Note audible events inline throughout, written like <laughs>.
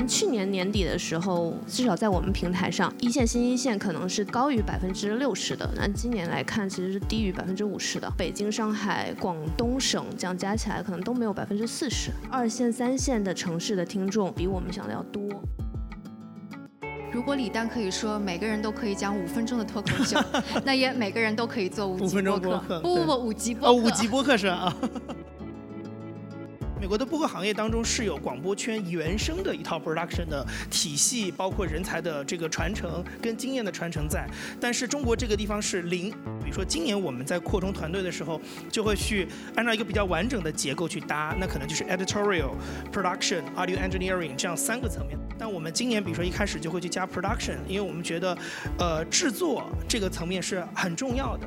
们去年年底的时候，至少在我们平台上，一线、新一线可能是高于百分之六十的。那今年来看，其实是低于百分之五十的。北京、上海、广东省这样加起来，可能都没有百分之四十。二线、三线的城市的听众比我们想的要多。如果李诞可以说每个人都可以讲五分钟的脱口秀，<laughs> 那也每个人都可以做五级播客。不不不，五级播客。哦，五级播客是啊。美国的播客行业当中是有广播圈原生的一套 production 的体系，包括人才的这个传承跟经验的传承在。但是中国这个地方是零。比如说今年我们在扩充团队的时候，就会去按照一个比较完整的结构去搭，那可能就是 editorial、production、audio engineering 这样三个层面。但我们今年比如说一开始就会去加 production，因为我们觉得，呃，制作这个层面是很重要的。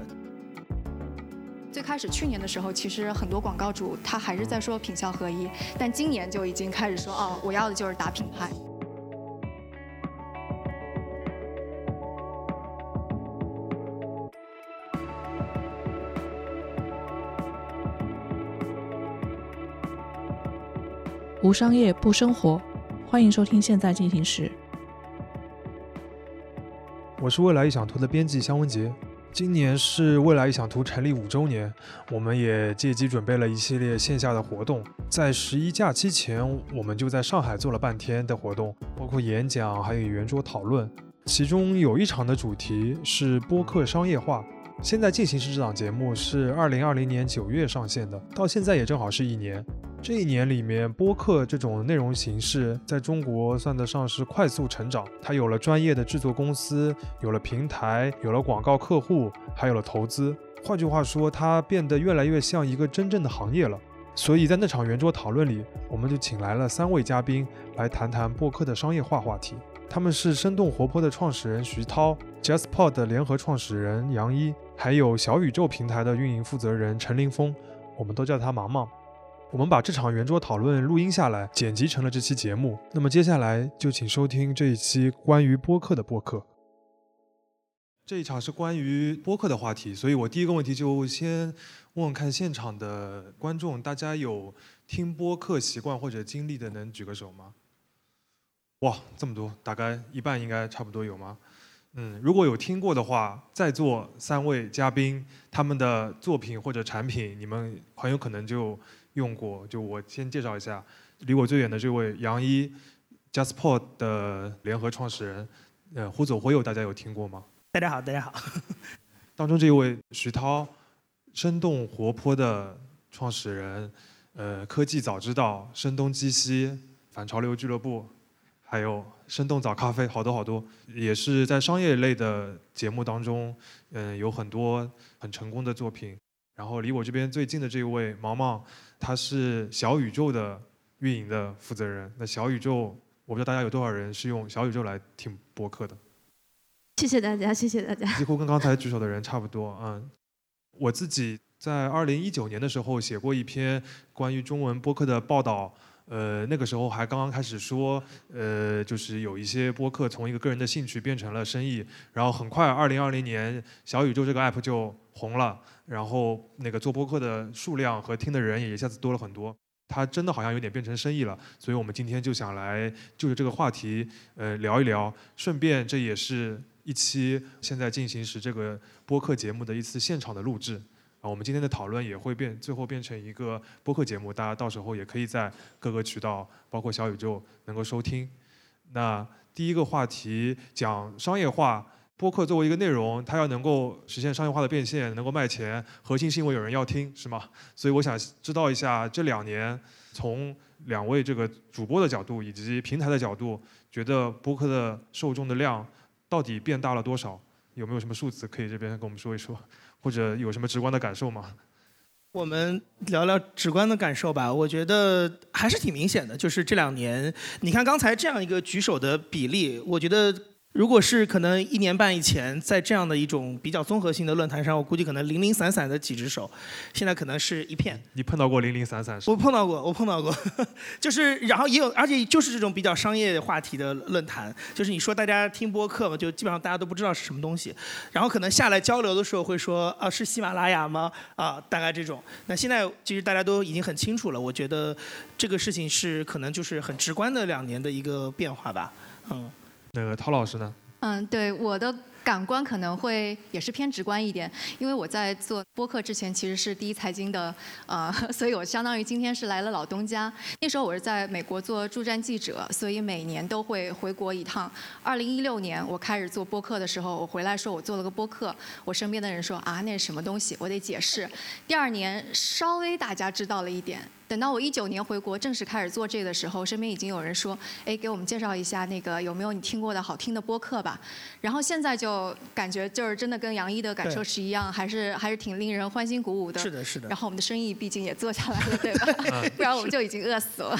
最开始去年的时候，其实很多广告主他还是在说品效合一，但今年就已经开始说哦，我要的就是打品牌。无商业不生活，欢迎收听《现在进行时》。我是未来异想图的编辑香文杰。今年是未来异想图成立五周年，我们也借机准备了一系列线下的活动。在十一假期前，我们就在上海做了半天的活动，包括演讲，还有圆桌讨论。其中有一场的主题是播客商业化。现在进行时这档节目是二零二零年九月上线的，到现在也正好是一年。这一年里面，播客这种内容形式在中国算得上是快速成长。它有了专业的制作公司，有了平台，有了广告客户，还有了投资。换句话说，它变得越来越像一个真正的行业了。所以在那场圆桌讨论里，我们就请来了三位嘉宾来谈谈播客的商业化话题。他们是生动活泼的创始人徐涛，JustPod 的联合创始人杨一，还有小宇宙平台的运营负责人陈林峰，我们都叫他芒芒。我们把这场圆桌讨论录音下来，剪辑成了这期节目。那么接下来就请收听这一期关于播客的播客。这一场是关于播客的话题，所以我第一个问题就先问问看现场的观众，大家有听播客习惯或者经历的，能举个手吗？哇，这么多，大概一半应该差不多有吗？嗯，如果有听过的话，在座三位嘉宾他们的作品或者产品，你们很有可能就用过。就我先介绍一下，离我最远的这位杨一，JustPod 的联合创始人，呃，忽左忽右，大家有听过吗？大家好，大家好。<laughs> 当中这一位徐涛，生动活泼的创始人，呃，科技早知道，声东击西，反潮流俱乐部。还有生动早咖啡，好多好多，也是在商业类的节目当中，嗯，有很多很成功的作品。然后离我这边最近的这一位毛毛，他是小宇宙的运营的负责人。那小宇宙，我不知道大家有多少人是用小宇宙来听播客的。谢谢大家，谢谢大家。几乎跟刚才举手的人差不多，嗯。我自己在二零一九年的时候写过一篇关于中文播客的报道。呃，那个时候还刚刚开始说，呃，就是有一些播客从一个个人的兴趣变成了生意，然后很快，二零二零年小宇宙这个 app 就红了，然后那个做播客的数量和听的人也一下子多了很多，它真的好像有点变成生意了，所以我们今天就想来就着这个话题，呃，聊一聊，顺便这也是一期现在进行时这个播客节目的一次现场的录制。啊，我们今天的讨论也会变，最后变成一个播客节目，大家到时候也可以在各个渠道，包括小宇宙能够收听。那第一个话题讲商业化，播客作为一个内容，它要能够实现商业化的变现，能够卖钱，核心是因为有人要听，是吗？所以我想知道一下，这两年从两位这个主播的角度以及平台的角度，觉得播客的受众的量到底变大了多少？有没有什么数字可以这边跟我们说一说？或者有什么直观的感受吗？我们聊聊直观的感受吧。我觉得还是挺明显的，就是这两年，你看刚才这样一个举手的比例，我觉得如果是可能一年半以前，在这样的一种比较综合性的论坛上，我估计可能零零散散的几只手，现在可能是一片。你碰到过零零散散？我碰到过，我碰到过，<laughs> 就是然后也有，而且就是这种比较商业话题的论坛，就是你说大家听播客嘛，就基本上大家都不知道是什么东西，然后可能下来交流的时候会说啊是喜马拉雅吗？啊大概这种。那现在其实大家都已经很清楚了，我觉得这个事情是可能就是很直观的两年的一个变化吧，嗯。那个陶老师呢？嗯，对我的。感官可能会也是偏直观一点，因为我在做播客之前其实是第一财经的，呃，<laughs> 所以我相当于今天是来了老东家。那时候我是在美国做驻站记者，所以每年都会回国一趟。二零一六年我开始做播客的时候，我回来说我做了个播客，我身边的人说啊那是什么东西，我得解释。第二年稍微大家知道了一点，等到我一九年回国正式开始做这个的时候，身边已经有人说，哎，给我们介绍一下那个有没有你听过的好听的播客吧。然后现在就。感觉就是真的跟杨一的感受是一样，还是还是挺令人欢欣鼓舞的。是的，是的。然后我们的生意毕竟也做下来了，对吧？<laughs> 不然我们就已经饿死了。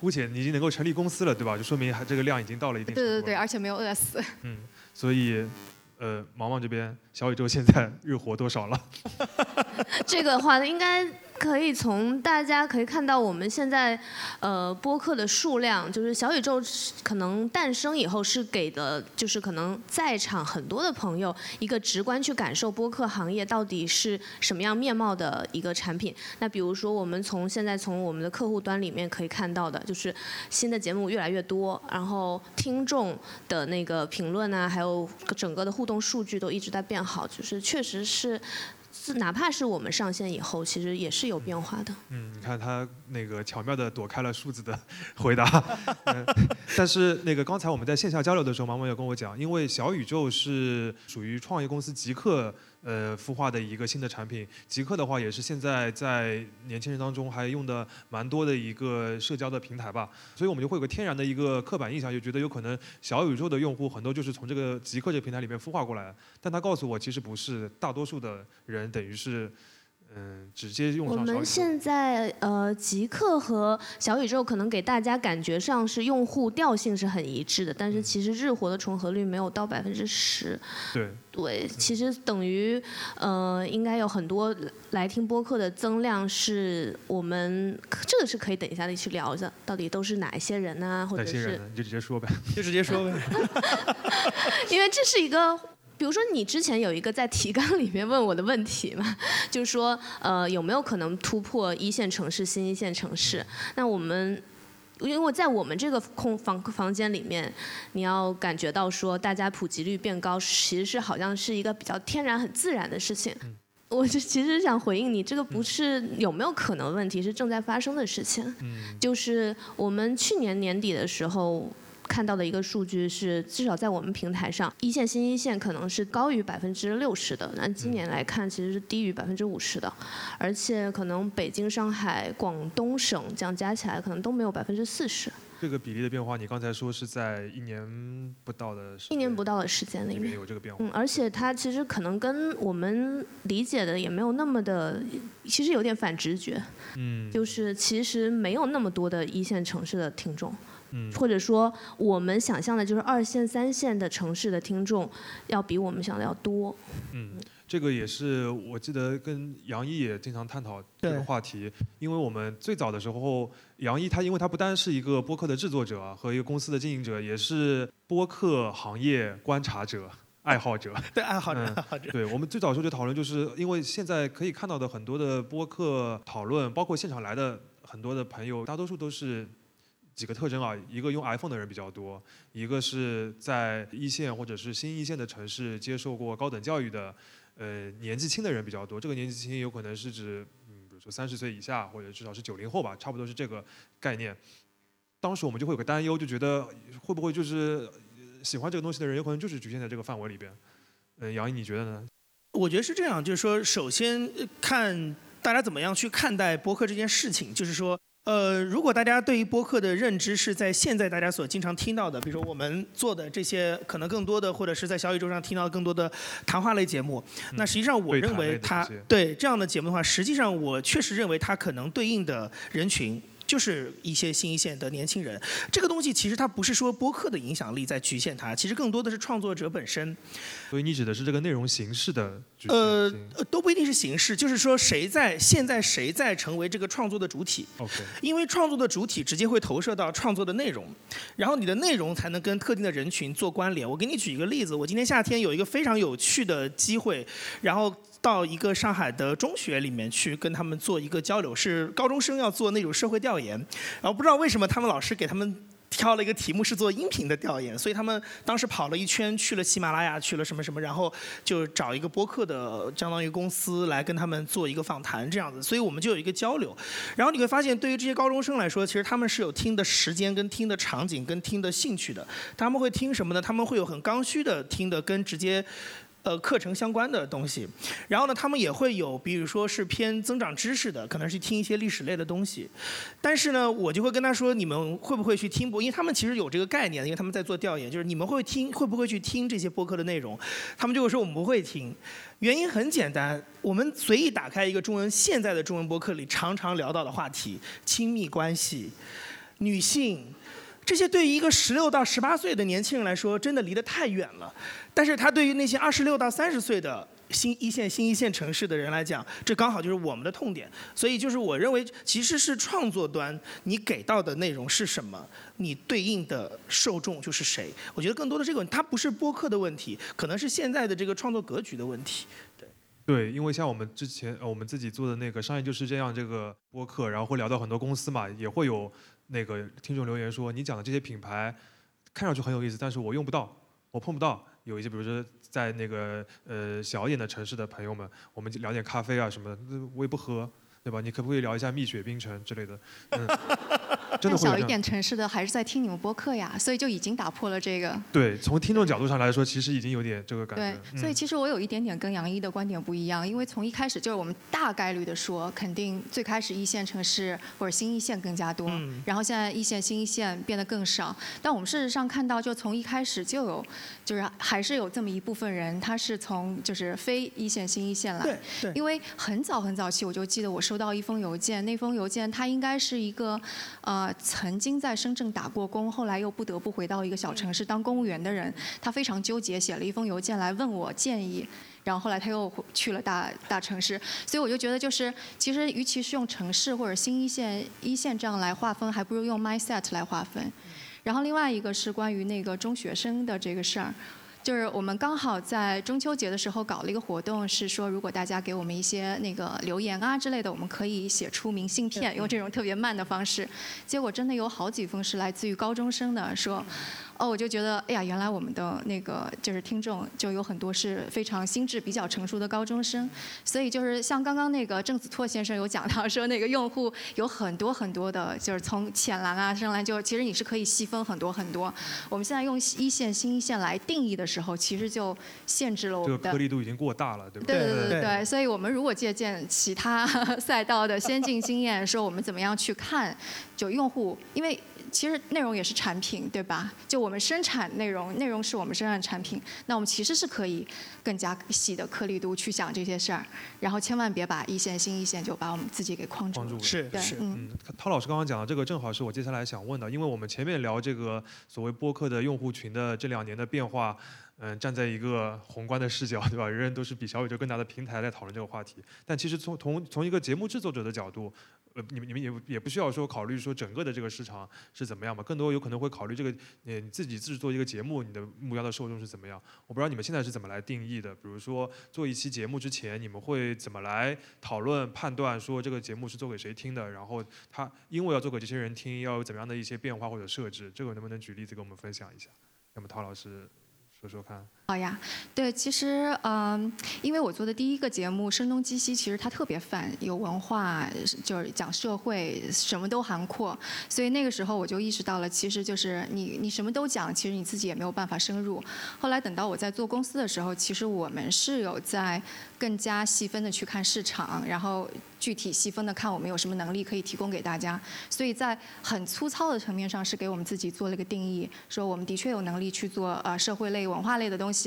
姑且你已经能够成立公司了，对吧？就说明还这个量已经到了一定。对对对，而且没有饿死。嗯，所以，呃，毛毛这边小宇宙现在 <laughs> 日活多少了？<laughs> 这个话应该。可以从大家可以看到，我们现在，呃，播客的数量，就是小宇宙可能诞生以后是给的，就是可能在场很多的朋友一个直观去感受播客行业到底是什么样面貌的一个产品。那比如说，我们从现在从我们的客户端里面可以看到的，就是新的节目越来越多，然后听众的那个评论啊，还有整个的互动数据都一直在变好，就是确实是。是，哪怕是我们上线以后，其实也是有变化的。嗯，你看他那个巧妙的躲开了数字的回答。但是那个刚才我们在线下交流的时候，毛毛也跟我讲，因为小宇宙是属于创业公司极客。呃，孵化的一个新的产品，极客的话也是现在在年轻人当中还用的蛮多的一个社交的平台吧，所以我们就会有个天然的一个刻板印象，就觉得有可能小宇宙的用户很多就是从这个极客这个平台里面孵化过来，但他告诉我其实不是，大多数的人等于是。嗯，直接用上。我们现在呃，极客和小宇宙可能给大家感觉上是用户调性是很一致的，但是其实日活的重合率没有到百分之十。对。对，其实等于呃，应该有很多来听播客的增量是我们这个是可以等一下再去聊的，到底都是哪一些人呢？或者是你就直接说呗，<laughs> 就直接说呗。<laughs> 因为这是一个。比如说，你之前有一个在提纲里面问我的问题嘛，<laughs> 就是说，呃，有没有可能突破一线城市、新一线城市？那我们，因为在我们这个空房房间里面，你要感觉到说，大家普及率变高，其实是好像是一个比较天然、很自然的事情。我就其实想回应你，这个不是有没有可能问题，是正在发生的事情。就是我们去年年底的时候。看到的一个数据是，至少在我们平台上，一线、新一线可能是高于百分之六十的。那今年来看，其实是低于百分之五十的，而且可能北京、上海、广东省这样加起来，可能都没有百分之四十。这个比例的变化，你刚才说是在一年不到的一年不到的时间里面有这个变化。嗯，而且它其实可能跟我们理解的也没有那么的，其实有点反直觉。嗯，就是其实没有那么多的一线城市的听众。或者说，我们想象的就是二线、三线的城市的听众，要比我们想的要多。嗯，这个也是我记得跟杨毅也经常探讨这个话题，因为我们最早的时候，杨毅他因为他不单是一个播客的制作者和一个公司的经营者，也是播客行业观察者、爱好者。对，爱好者，爱好者。对我们最早时候就讨论，就是因为现在可以看到的很多的播客讨论，包括现场来的很多的朋友，大多数都是。几个特征啊，一个用 iPhone 的人比较多，一个是在一线或者是新一线的城市接受过高等教育的，呃，年纪轻的人比较多。这个年纪轻有可能是指，嗯，比如说三十岁以下，或者至少是九零后吧，差不多是这个概念。当时我们就会有个担忧，就觉得会不会就是喜欢这个东西的人，有可能就是局限在这个范围里边。嗯，杨毅，你觉得呢？我觉得是这样，就是说，首先看大家怎么样去看待播客这件事情，就是说。呃，如果大家对于播客的认知是在现在大家所经常听到的，比如说我们做的这些可能更多的，或者是在小宇宙上听到更多的谈话类节目，那实际上我认为它对这样的节目的话，实际上我确实认为它可能对应的人群。就是一些新一线的年轻人。这个东西其实它不是说播客的影响力在局限它，其实更多的是创作者本身。所以你指的是这个内容形式的呃？呃都不一定是形式，就是说谁在现在谁在成为这个创作的主体。OK，因为创作的主体直接会投射到创作的内容，然后你的内容才能跟特定的人群做关联。我给你举一个例子，我今天夏天有一个非常有趣的机会，然后到一个上海的中学里面去跟他们做一个交流，是高中生要做那种社会调研，然后不知道为什么他们老师给他们。挑了一个题目是做音频的调研，所以他们当时跑了一圈，去了喜马拉雅，去了什么什么，然后就找一个播客的相当于公司来跟他们做一个访谈这样子，所以我们就有一个交流。然后你会发现，对于这些高中生来说，其实他们是有听的时间、跟听的场景、跟听的兴趣的。他们会听什么呢？他们会有很刚需的听的跟直接。呃，课程相关的东西，然后呢，他们也会有，比如说是偏增长知识的，可能是听一些历史类的东西。但是呢，我就会跟他说，你们会不会去听播？因为他们其实有这个概念，因为他们在做调研，就是你们会听，会不会去听这些播客的内容？他们就会说我们不会听，原因很简单，我们随意打开一个中文现在的中文播客里常常聊到的话题，亲密关系、女性。这些对于一个十六到十八岁的年轻人来说，真的离得太远了。但是他对于那些二十六到三十岁的新一线、新一线城市的人来讲，这刚好就是我们的痛点。所以就是我认为，其实是创作端你给到的内容是什么，你对应的受众就是谁。我觉得更多的这个问题，它不是播客的问题，可能是现在的这个创作格局的问题。对，因为像我们之前我们自己做的那个商业就是这样这个播客，然后会聊到很多公司嘛，也会有那个听众留言说，你讲的这些品牌看上去很有意思，但是我用不到，我碰不到。有一些比如说在那个呃小一点的城市的朋友们，我们就聊点咖啡啊什么的，我也不喝，对吧？你可不可以聊一下蜜雪冰城之类的？嗯，<laughs> 真的会有但小一。点城市的还是在听你们播客呀，所以就已经打破了这个。对，从听众角度上来说，其实已经有点这个感对觉。，嗯所以其实我有一点点跟杨一的观点不一样，因为从一开始就是我们大概率的说，肯定最开始一线城市或者新一线更加多，嗯然后现在一线、新一线变得更少。但我们事实上看到，就从一开始就有，就是还是有这么一部分人，他是从就是非一线、新一线来。对对，因为很早很早期，我就记得我收到一封邮件，那封邮件他应该是一个，呃，曾经在深圳打过工，后来又不得不回到一个小城市当公务员的人，他非常纠结，写了一封邮件来问我建议。然后后来他又去了大大城市，所以我就觉得就是，其实与其是用城市或者新一线、一线这样来划分，还不如用 mindset 来划分。然后另外一个是关于那个中学生的这个事儿，就是我们刚好在中秋节的时候搞了一个活动，是说如果大家给我们一些那个留言啊之类的，我们可以写出明信片，用这种特别慢的方式。结果真的有好几封是来自于高中生的，说。哦，我就觉得，哎呀，原来我们的那个就是听众就有很多是非常心智比较成熟的高中生，所以就是像刚刚那个郑子拓先生有讲到说，那个用户有很多很多的，就是从浅蓝啊、深蓝，就其实你是可以细分很多很多。我们现在用一线、新一线来定义的时候，其实就限制了我这个们的颗粒度已经过大了，对不？对对对对对对，所以我们如果借鉴其他 <laughs> 赛道的先进经验，说我们怎么样去看就用户，因为其实内容也是产品，对吧？就我们生产内容，内容是我们生产产品，那我们其实是可以更加细的颗粒度去想这些事儿，然后千万别把一线、新一线就把我们自己给框住了。框住是是，嗯嗯，涛老师刚刚讲的这个正好是我接下来想问的，因为我们前面聊这个所谓播客的用户群的这两年的变化，嗯，站在一个宏观的视角，对吧？人人都是比小宇宙更大的平台来讨论这个话题，但其实从从从一个节目制作者的角度，呃，你们你们也也不需要说考虑说整个的这个市场是怎么样嘛，更多有可能会考虑这个呃你自己制作一个节目，你的目标的受众是怎么样？我不知道你们现在是怎么来定义的，比如说做一期节目之前，你们会怎么来讨论判断说这个节目是做给谁听的，然后他因为要做给这些人听，要有怎么样的一些变化或者设置，这个能不能举例子给我们分享一下？那么陶老师说说看。好呀，对，其实嗯，因为我做的第一个节目《声东击西》，其实它特别泛，有文化，就是讲社会，什么都涵括。所以那个时候我就意识到了，其实就是你你什么都讲，其实你自己也没有办法深入。后来等到我在做公司的时候，其实我们是有在更加细分的去看市场，然后具体细分的看我们有什么能力可以提供给大家。所以在很粗糙的层面上，是给我们自己做了一个定义，说我们的确有能力去做呃社会类、文化类的东西。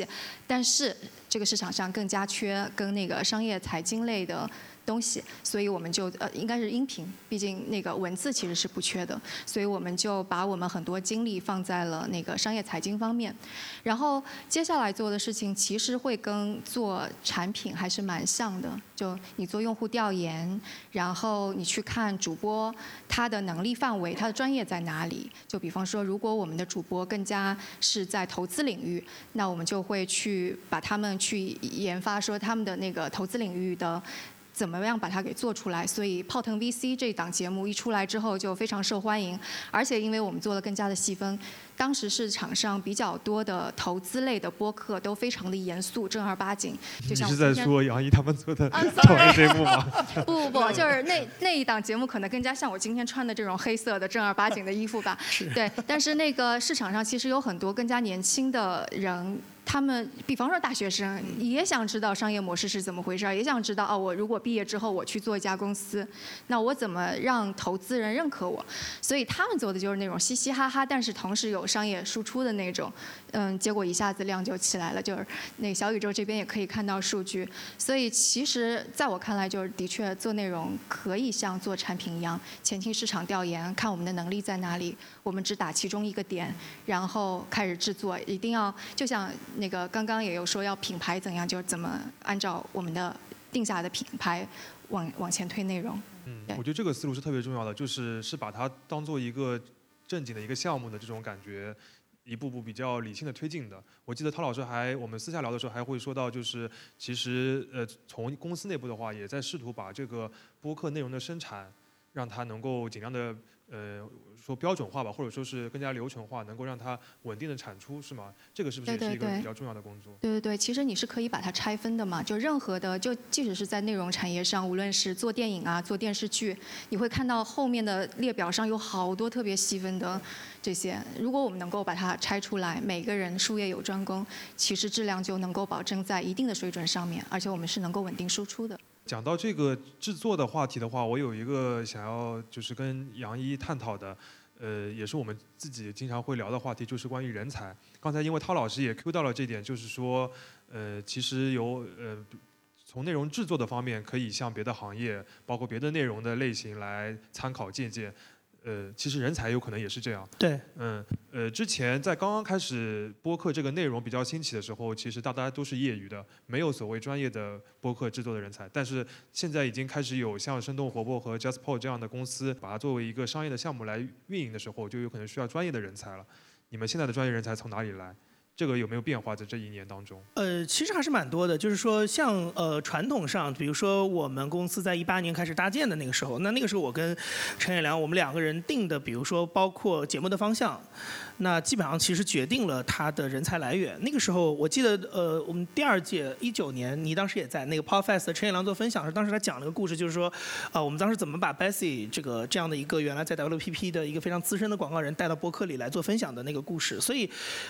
但是这个市场上更加缺跟那个商业财经类的。东西，所以我们就呃应该是音频，毕竟那个文字其实是不缺的，所以我们就把我们很多精力放在了那个商业财经方面，然后接下来做的事情其实会跟做产品还是蛮像的，就你做用户调研，然后你去看主播他的能力范围，他的专业在哪里，就比方说如果我们的主播更加是在投资领域，那我们就会去把他们去研发说他们的那个投资领域的。怎么样把它给做出来？所以泡腾 VC 这档节目一出来之后就非常受欢迎，而且因为我们做了更加的细分，当时市场上比较多的投资类的播客都非常的严肃正儿八经。你是在说杨一他们做的创业节目吗？<laughs> 不不不，就是那那一档节目可能更加像我今天穿的这种黑色的正儿八经的衣服吧。<laughs> 对，但是那个市场上其实有很多更加年轻的人。他们比方说大学生也想知道商业模式是怎么回事儿，也想知道哦，我如果毕业之后我去做一家公司，那我怎么让投资人认可我？所以他们做的就是那种嘻嘻哈哈，但是同时有商业输出的那种。嗯，结果一下子量就起来了，就是那小宇宙这边也可以看到数据。所以其实在我看来，就是的确做内容可以像做产品一样，前期市场调研，看我们的能力在哪里，我们只打其中一个点，然后开始制作。一定要就像那个刚刚也有说要品牌怎样，就是怎么按照我们的定下的品牌往往前推内容。嗯，我觉得这个思路是特别重要的，就是是把它当做一个正经的一个项目的这种感觉。一步步比较理性的推进的。我记得陶老师还我们私下聊的时候还会说到，就是其实呃从公司内部的话，也在试图把这个播客内容的生产，让它能够尽量的呃说标准化吧，或者说是更加流程化，能够让它稳定的产出，是吗？这个是不是也是一个比较重要的工作？对对对，其实你是可以把它拆分的嘛，就任何的，就即使是在内容产业上，无论是做电影啊、做电视剧，你会看到后面的列表上有好多特别细分的。这些，如果我们能够把它拆出来，每个人术业有专攻，其实质量就能够保证在一定的水准上面，而且我们是能够稳定输出的。讲到这个制作的话题的话，我有一个想要就是跟杨一探讨的，呃，也是我们自己经常会聊的话题，就是关于人才。刚才因为涛老师也 Q 到了这点，就是说，呃，其实有呃，从内容制作的方面，可以向别的行业，包括别的内容的类型来参考借鉴。呃，其实人才有可能也是这样。对，嗯，呃，之前在刚刚开始播客这个内容比较兴起的时候，其实大家都是业余的，没有所谓专业的播客制作的人才。但是现在已经开始有像生动活泼和 JustPod 这样的公司，把它作为一个商业的项目来运营的时候，就有可能需要专业的人才了。你们现在的专业人才从哪里来？这个有没有变化在这一年当中？呃，其实还是蛮多的。就是说，像呃传统上，比如说我们公司在一八年开始搭建的那个时候，那那个时候我跟陈彦良，我们两个人定的，比如说包括节目的方向。那基本上其实决定了他的人才来源。那个时候我记得，呃，我们第二届一九年，你当时也在那个 Podfest，陈彦良做分享时，当时他讲了个故事，就是说，啊，我们当时怎么把 Bessie 这个这样的一个原来在 WPP 的一个非常资深的广告人带到播客里来做分享的那个故事。所以，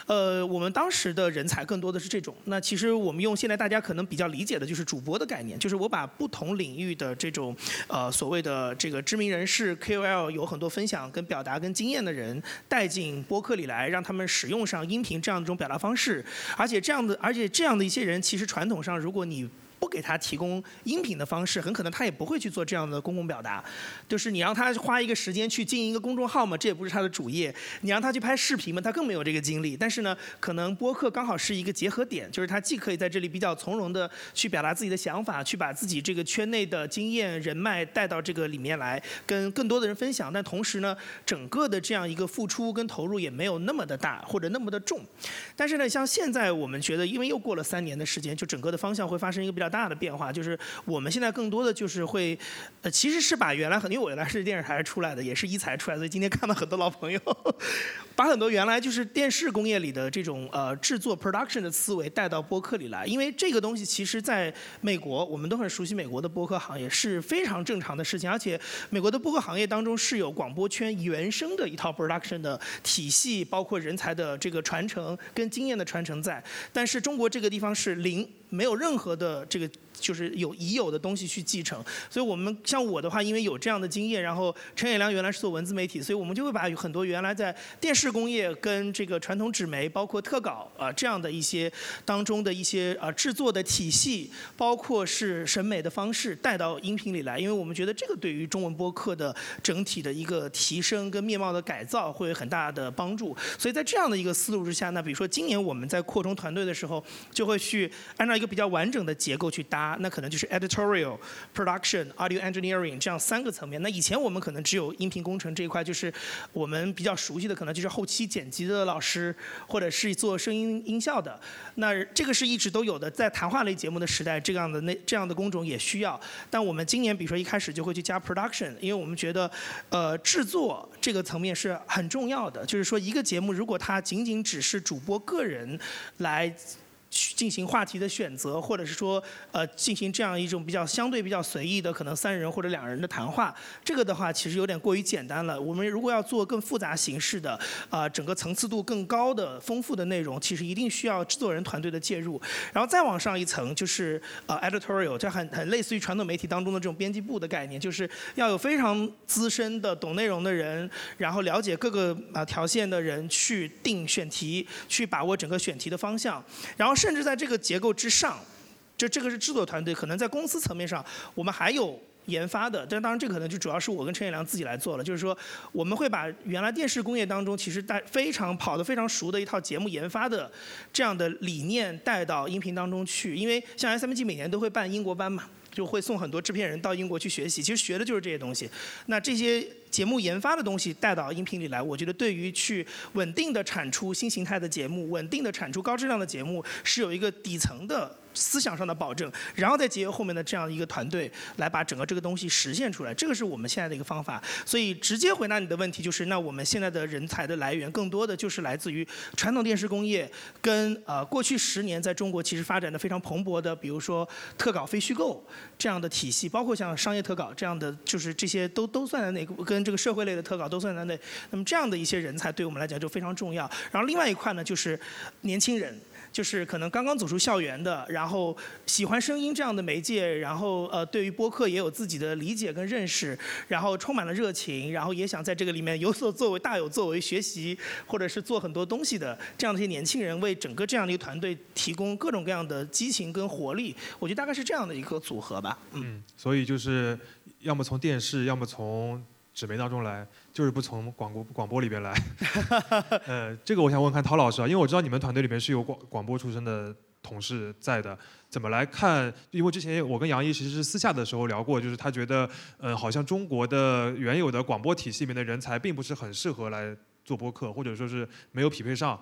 呃，我们当时的人才更多的是这种。那其实我们用现在大家可能比较理解的就是主播的概念，就是我把不同领域的这种，呃，所谓的这个知名人士 KOL 有很多分享跟表达跟经验的人带进播客。里来让他们使用上音频这样一种表达方式，而且这样的，而且这样的一些人，其实传统上如果你。不给他提供音频的方式，很可能他也不会去做这样的公共表达。就是你让他花一个时间去经营一个公众号嘛，这也不是他的主业。你让他去拍视频嘛，他更没有这个精力。但是呢，可能播客刚好是一个结合点，就是他既可以在这里比较从容的去表达自己的想法，去把自己这个圈内的经验人脉带到这个里面来，跟更多的人分享。但同时呢，整个的这样一个付出跟投入也没有那么的大或者那么的重。但是呢，像现在我们觉得，因为又过了三年的时间，就整个的方向会发生一个比较。大的变化就是我们现在更多的就是会，呃，其实是把原来很，因为我原来是电视台出来的，也是一才出来，所以今天看到很多老朋友，把很多原来就是电视工业里的这种呃制作 production 的思维带到播客里来，因为这个东西其实在美国我们都很熟悉美国的播客行业是非常正常的事情，而且美国的播客行业当中是有广播圈原生的一套 production 的体系，包括人才的这个传承跟经验的传承在，但是中国这个地方是零。没有任何的这个就是有已有的东西去继承。所以我们像我的话，因为有这样的经验，然后陈也良原来是做文字媒体，所以我们就会把很多原来在电视工业跟这个传统纸媒，包括特稿啊这样的一些当中的一些呃制作的体系，包括是审美的方式带到音频里来，因为我们觉得这个对于中文播客的整体的一个提升跟面貌的改造会有很大的帮助。所以在这样的一个思路之下，那比如说今年我们在扩充团队的时候，就会去按照一个比较完整的结构去搭，啊那可能就是 editorial、production、audio engineering 这样三个层面。那以前我们可能只有音频工程这一块，就是我们比较熟悉的，可能就是后期剪辑的老师，或者是做声音音效的。那这个是一直都有的，在谈话类节目的时代，这样的那这样的工种也需要。但我们今年比如说一开始就会去加 production，因为我们觉得，呃，制作这个层面是很重要的。就是说一个节目如果它仅仅只是主播个人来。去进行话题的选择，或者是说，呃，进行这样一种比较相对比较随意的，可能三人或者两人的谈话，这个的话其实有点过于简单了。我们如果要做更复杂形式的，啊，整个层次度更高的、丰富的内容，其实一定需要制作人团队的介入。然后再往上一层，就是呃，editorial，这很很类似于传统媒体当中的这种编辑部的概念，就是要有非常资深的懂内容的人，然后了解各个啊条线的人去定选题，去把握整个选题的方向，然后。甚至在这个结构之上，就这个是制作团队，可能在公司层面上，我们还有研发的，但当然这可能就主要是我跟陈彦良自己来做了。就是说，我们会把原来电视工业当中其实带非常跑得非常熟的一套节目研发的这样的理念带到音频当中去，因为像 S M G 每年都会办英国班嘛，就会送很多制片人到英国去学习，其实学的就是这些东西。那这些。节目研发的东西带到音频里来，我觉得对于去稳定的产出新形态的节目，稳定的产出高质量的节目，是有一个底层的。思想上的保证，然后再结合后面的这样一个团队来把整个这个东西实现出来，这个是我们现在的一个方法。所以直接回答你的问题就是，那我们现在的人才的来源更多的就是来自于传统电视工业，跟呃过去十年在中国其实发展的非常蓬勃的，比如说特稿非虚构这样的体系，包括像商业特稿这样的，就是这些都都算在内，跟这个社会类的特稿都算在内。那么这样的一些人才对我们来讲就非常重要。然后另外一块呢，就是年轻人。就是可能刚刚走出校园的，然后喜欢声音这样的媒介，然后呃对于播客也有自己的理解跟认识，然后充满了热情，然后也想在这个里面有所作为、大有作为、学习或者是做很多东西的这样的一些年轻人，为整个这样的一个团队提供各种各样的激情跟活力。我觉得大概是这样的一个组合吧。嗯，所以就是要么从电视，要么从纸媒当中来。就是不从广播广播里边来，<laughs> 呃，这个我想问看陶老师啊，因为我知道你们团队里面是有广广播出身的同事在的，怎么来看？因为之前我跟杨毅其实是私下的时候聊过，就是他觉得，呃，好像中国的原有的广播体系里面的人才并不是很适合来做播客，或者说是没有匹配上，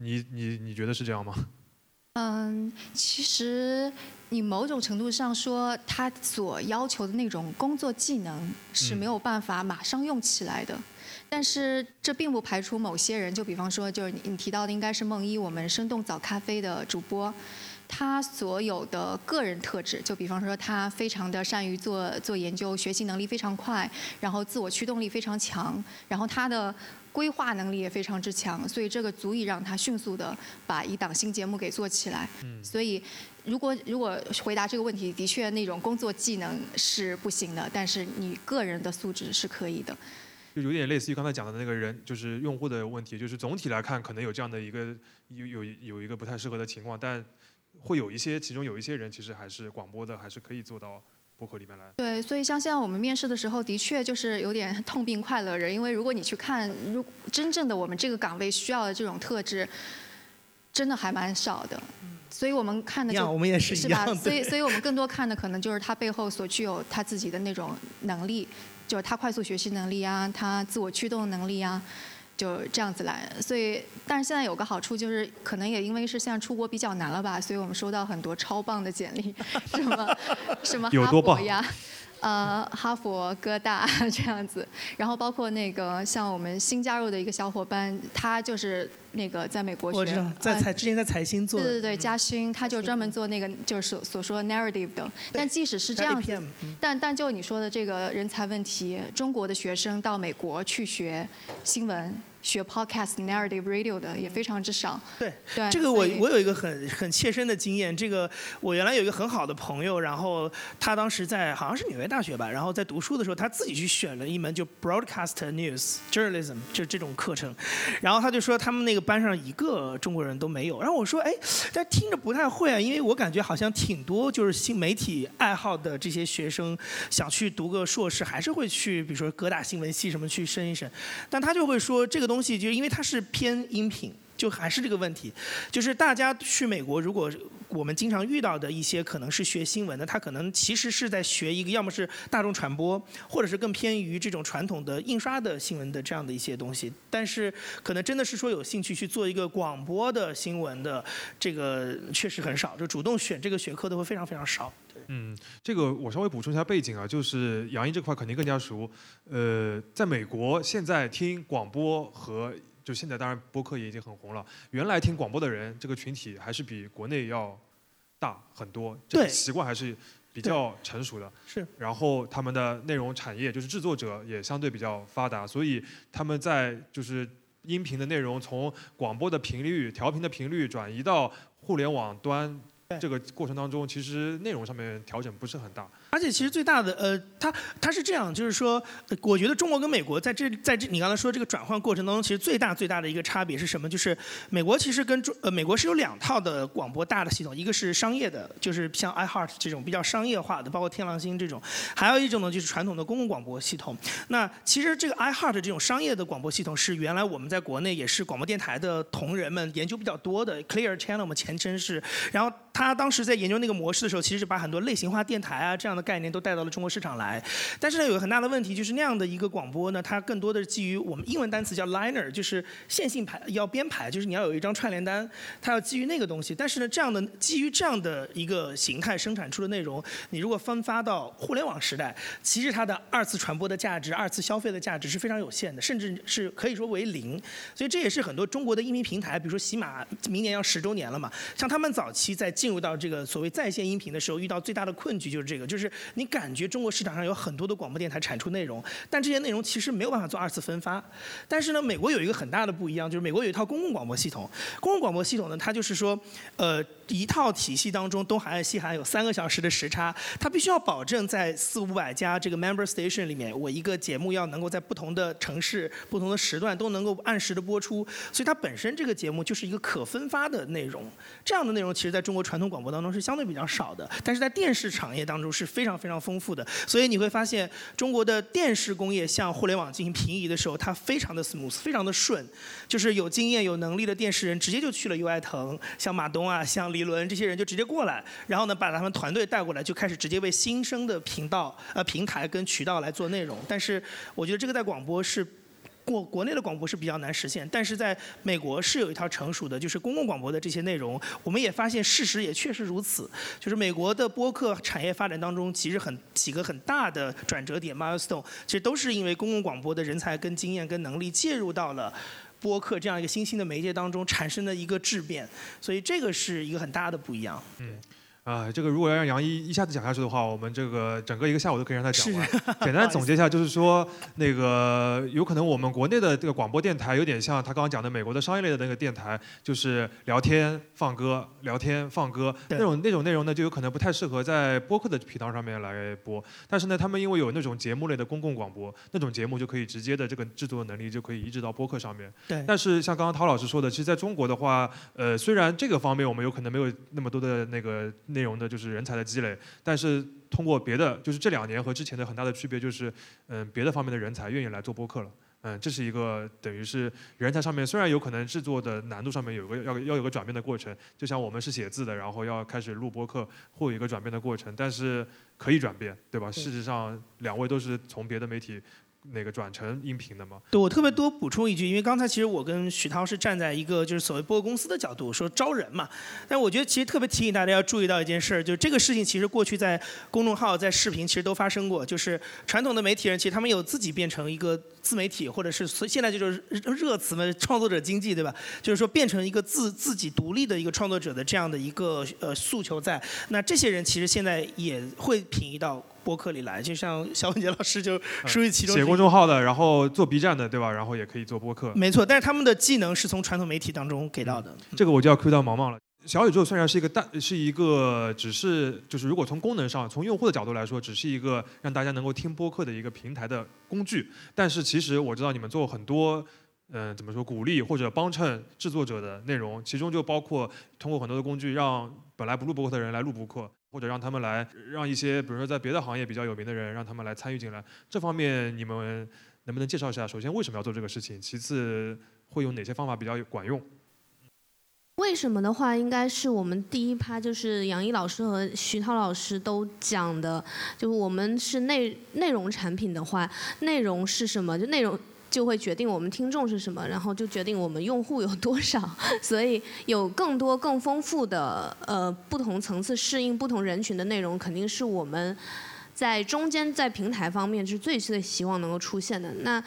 你你你觉得是这样吗？嗯，其实你某种程度上说，他所要求的那种工作技能是没有办法马上用起来的。但是这并不排除某些人，就比方说，就是你你提到的应该是梦一，我们生动早咖啡的主播，他所有的个人特质，就比方说他非常的善于做做研究，学习能力非常快，然后自我驱动力非常强，然后他的。规划能力也非常之强，所以这个足以让他迅速的把一档新节目给做起来。所以，如果如果回答这个问题，的确那种工作技能是不行的，但是你个人的素质是可以的。就有点类似于刚才讲的那个人，就是用户的问题，就是总体来看可能有这样的一个有有有一个不太适合的情况，但会有一些其中有一些人其实还是广播的，还是可以做到。博客里面来。对，所以像现在我们面试的时候，的确就是有点痛并快乐着，因为如果你去看，如真正的我们这个岗位需要的这种特质，真的还蛮少的。所以我们看的就我们也是是吧？所以，所以我们更多看的可能就是他背后所具有他自己的那种能力，就是他快速学习能力啊，他自我驱动能力啊。就这样子来，所以，但是现在有个好处就是，可能也因为是现在出国比较难了吧，所以我们收到很多超棒的简历，什么什么哈佛呀。呃，哈佛、哥大 <laughs> 这样子，然后包括那个像我们新加入的一个小伙伴，他就是那个在美国学，我知道，在财之前在财新做，对对对，嘉勋，他就专门做那个就是所所说的 narrative 的。但即使是这样子，但但就你说的这个人才问题，中国的学生到美国去学新闻。学 podcast narrative radio 的也非常之少。对，对，这个我我有一个很很切身的经验，这个我原来有一个很好的朋友，然后他当时在好像是纽约大学吧，然后在读书的时候，他自己去选了一门就 broadcast news journalism 就这种课程，然后他就说他们那个班上一个中国人都没有，然后我说哎，但听着不太会啊，因为我感觉好像挺多就是新媒体爱好的这些学生想去读个硕士，还是会去比如说各大新闻系什么去申一申，但他就会说这个东东西就因为它是偏音频。就还是这个问题，就是大家去美国，如果我们经常遇到的一些可能是学新闻的，他可能其实是在学一个要么是大众传播，或者是更偏于这种传统的印刷的新闻的这样的一些东西。但是可能真的是说有兴趣去做一个广播的新闻的，这个确实很少，就主动选这个学科的会非常非常少。嗯，这个我稍微补充一下背景啊，就是杨毅这块肯定更加熟。呃，在美国现在听广播和就现在当然播客也已经很红了，原来听广播的人这个群体还是比国内要大很多，这个习惯还是比较成熟的。是。然后他们的内容产业就是制作者也相对比较发达，所以他们在就是音频的内容从广播的频率调频的频率转移到互联网端对这个过程当中，其实内容上面调整不是很大。而且其实最大的呃，它它是这样，就是说，呃我觉得中国跟美国在这在这你刚才说这个转换过程当中，其实最大最大的一个差别是什么？就是美国其实跟中呃美国是有两套的广播大的系统，一个是商业的，就是像 iHeart 这种比较商业化的，包括天狼星这种，还有一种呢就是传统的公共广播系统。那其实这个 iHeart 这种商业的广播系统是原来我们在国内也是广播电台的同仁们研究比较多的，Clear Channel 我们前身是，然后他当时在研究那个模式的时候，其实是把很多类型化电台啊这样的概念都带到了中国市场来。但是呢，有个很大的问题就是那样的一个广播呢，它更多的是基于我们英文单词叫 liner，就是线性排要编排，就是你要有一张串联单，它要基于那个东西。但是呢，这样的基于这样的一个形态生产出的内容，你如果分发到互联网时代，其实它的二次传播的价值、二次消费的价值是非常有限的，甚至是可以说为零。所以这也是很多中国的音频平台，比如说喜马，明年要十周年了嘛，像他们早期在进入到这个所谓在线音频的时候，遇到最大的困局就是这个，就是你感觉中国市场上有很多的广播电台产出内容，但这些内容其实没有办法做二次分发。但是呢，美国有一个很大的不一样，就是美国有一套公共广播系统。公共广播系统呢，它就是说，呃，一套体系当中，东海岸、西海岸有三个小时的时差，它必须要保证在四五百家这个 member station 里面，我一个节目要能够在不同的城市、不同的时段都能够按时的播出。所以它本身这个节目就是一个可分发的内容。这样的内容其实在中国传统广播当中是相对比较少的，但是在电视产业当中是非常非常丰富的。所以你会发现，中国的电视工业向互联网进行平移的时候，它非常的 smooth，非常的顺，就是有经验、有能力的电视人直接就去了优爱腾，像马东啊、像李伦这些人就直接过来，然后呢把他们团队带过来，就开始直接为新生的频道、呃平台跟渠道来做内容。但是我觉得这个在广播是。国国内的广播是比较难实现，但是在美国是有一套成熟的，就是公共广播的这些内容。我们也发现事实也确实如此，就是美国的播客产业发展当中，其实很几个很大的转折点 milestone，其实都是因为公共广播的人才跟经验跟能力介入到了。播客这样一个新兴的媒介当中产生的一个质变，所以这个是一个很大的不一样。嗯啊，这个如果要让杨一一下子讲下去的话，我们这个整个一个下午都可以让他讲完是。<laughs> 简单总结一下，就是说，那个有可能我们国内的这个广播电台有点像他刚刚讲的美国的商业类的那个电台，就是聊天放歌，聊天放歌那种那种内容呢，就有可能不太适合在播客的频道上面来播。但是呢，他们因为有那种节目类的公共广播，那种节目就可以直接的这个制作能力就可以移植到播客上面。对但是像刚刚陶老师说的，其实在中国的话，呃，虽然这个方面我们有可能没有那么多的那个内容的，就是人才的积累，但是通过别的，就是这两年和之前的很大的区别就是，嗯、别的方面的人才愿意来做播客了。嗯，这是一个等于是人才上面虽然有可能制作的难度上面有个要要有个转变的过程，就像我们是写字的，然后要开始录播客，会有一个转变的过程，但是可以转变，对吧？对事实上，两位都是从别的媒体那个转成音频的吗。对我特别多补充一句，因为刚才其实我跟许涛是站在一个就是所谓播客公司的角度说招人嘛，但我觉得其实特别提醒大家要注意到一件事儿，就是这个事情其实过去在公众号、在视频其实都发生过，就是传统的媒体人其实他们有自己变成一个自媒体，或者是所以现在就是热词嘛，创作者经济对吧？就是说变成一个自自己独立的一个创作者的这样的一个呃诉求在，那这些人其实现在也会平移到。播客里来，就像 <laughs> 肖文杰老师就属于其中。写公众号的，然后做 B 站的，对吧？然后也可以做播客。没错，但是他们的技能是从传统媒体当中给到的。这个我就要 cue 到毛毛了。小宇宙虽然是一个大，是一个只是就是如果从功能上，从用户的角度来说，只是一个让大家能够听播客的一个平台的工具。但是其实我知道你们做很多，嗯，怎么说鼓励或者帮衬制作者的内容，其中就包括通过很多的工具，让本来不录播客的人来录播客，或者让他们来让一些比如说在别的行业比较有名的人，让他们来参与进来。这方面你们能不能介绍一下？首先为什么要做这个事情？其次会有哪些方法比较管用？为什么的话，应该是我们第一趴就是杨毅老师和徐涛老师都讲的，就是我们是内内容产品的话，内容是什么，就内容就会决定我们听众是什么，然后就决定我们用户有多少，<laughs> 所以有更多更丰富的呃不同层次适应不同人群的内容，肯定是我们在中间在平台方面是最最希望能够出现的那。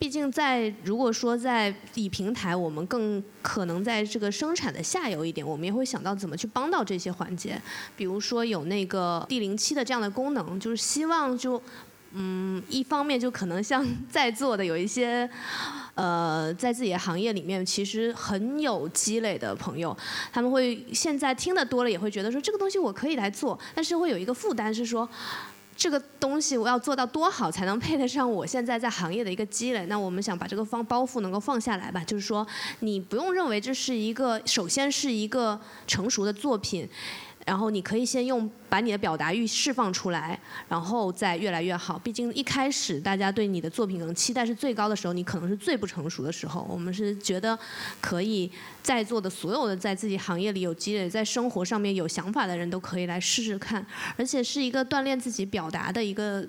毕竟，在如果说在以平台，我们更可能在这个生产的下游一点，我们也会想到怎么去帮到这些环节。比如说有那个 D 零七的这样的功能，就是希望就，嗯，一方面就可能像在座的有一些，呃，在自己的行业里面其实很有积累的朋友，他们会现在听得多了，也会觉得说这个东西我可以来做，但是会有一个负担是说。这个东西我要做到多好才能配得上我现在在行业的一个积累？那我们想把这个放包袱能够放下来吧，就是说你不用认为这是一个，首先是一个成熟的作品。然后你可以先用把你的表达欲释放出来，然后再越来越好。毕竟一开始大家对你的作品可能期待是最高的时候，你可能是最不成熟的时候。我们是觉得可以在座的所有的在自己行业里有积累、在生活上面有想法的人都可以来试试看，而且是一个锻炼自己表达的一个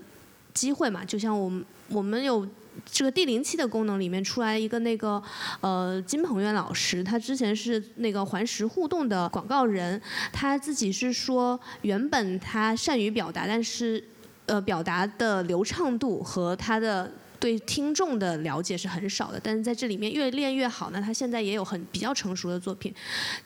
机会嘛。就像我们我们有。这个第零期的功能里面出来一个那个呃金鹏远老师，他之前是那个环石互动的广告人，他自己是说原本他善于表达，但是呃表达的流畅度和他的。对听众的了解是很少的，但是在这里面越练越好呢。他现在也有很比较成熟的作品，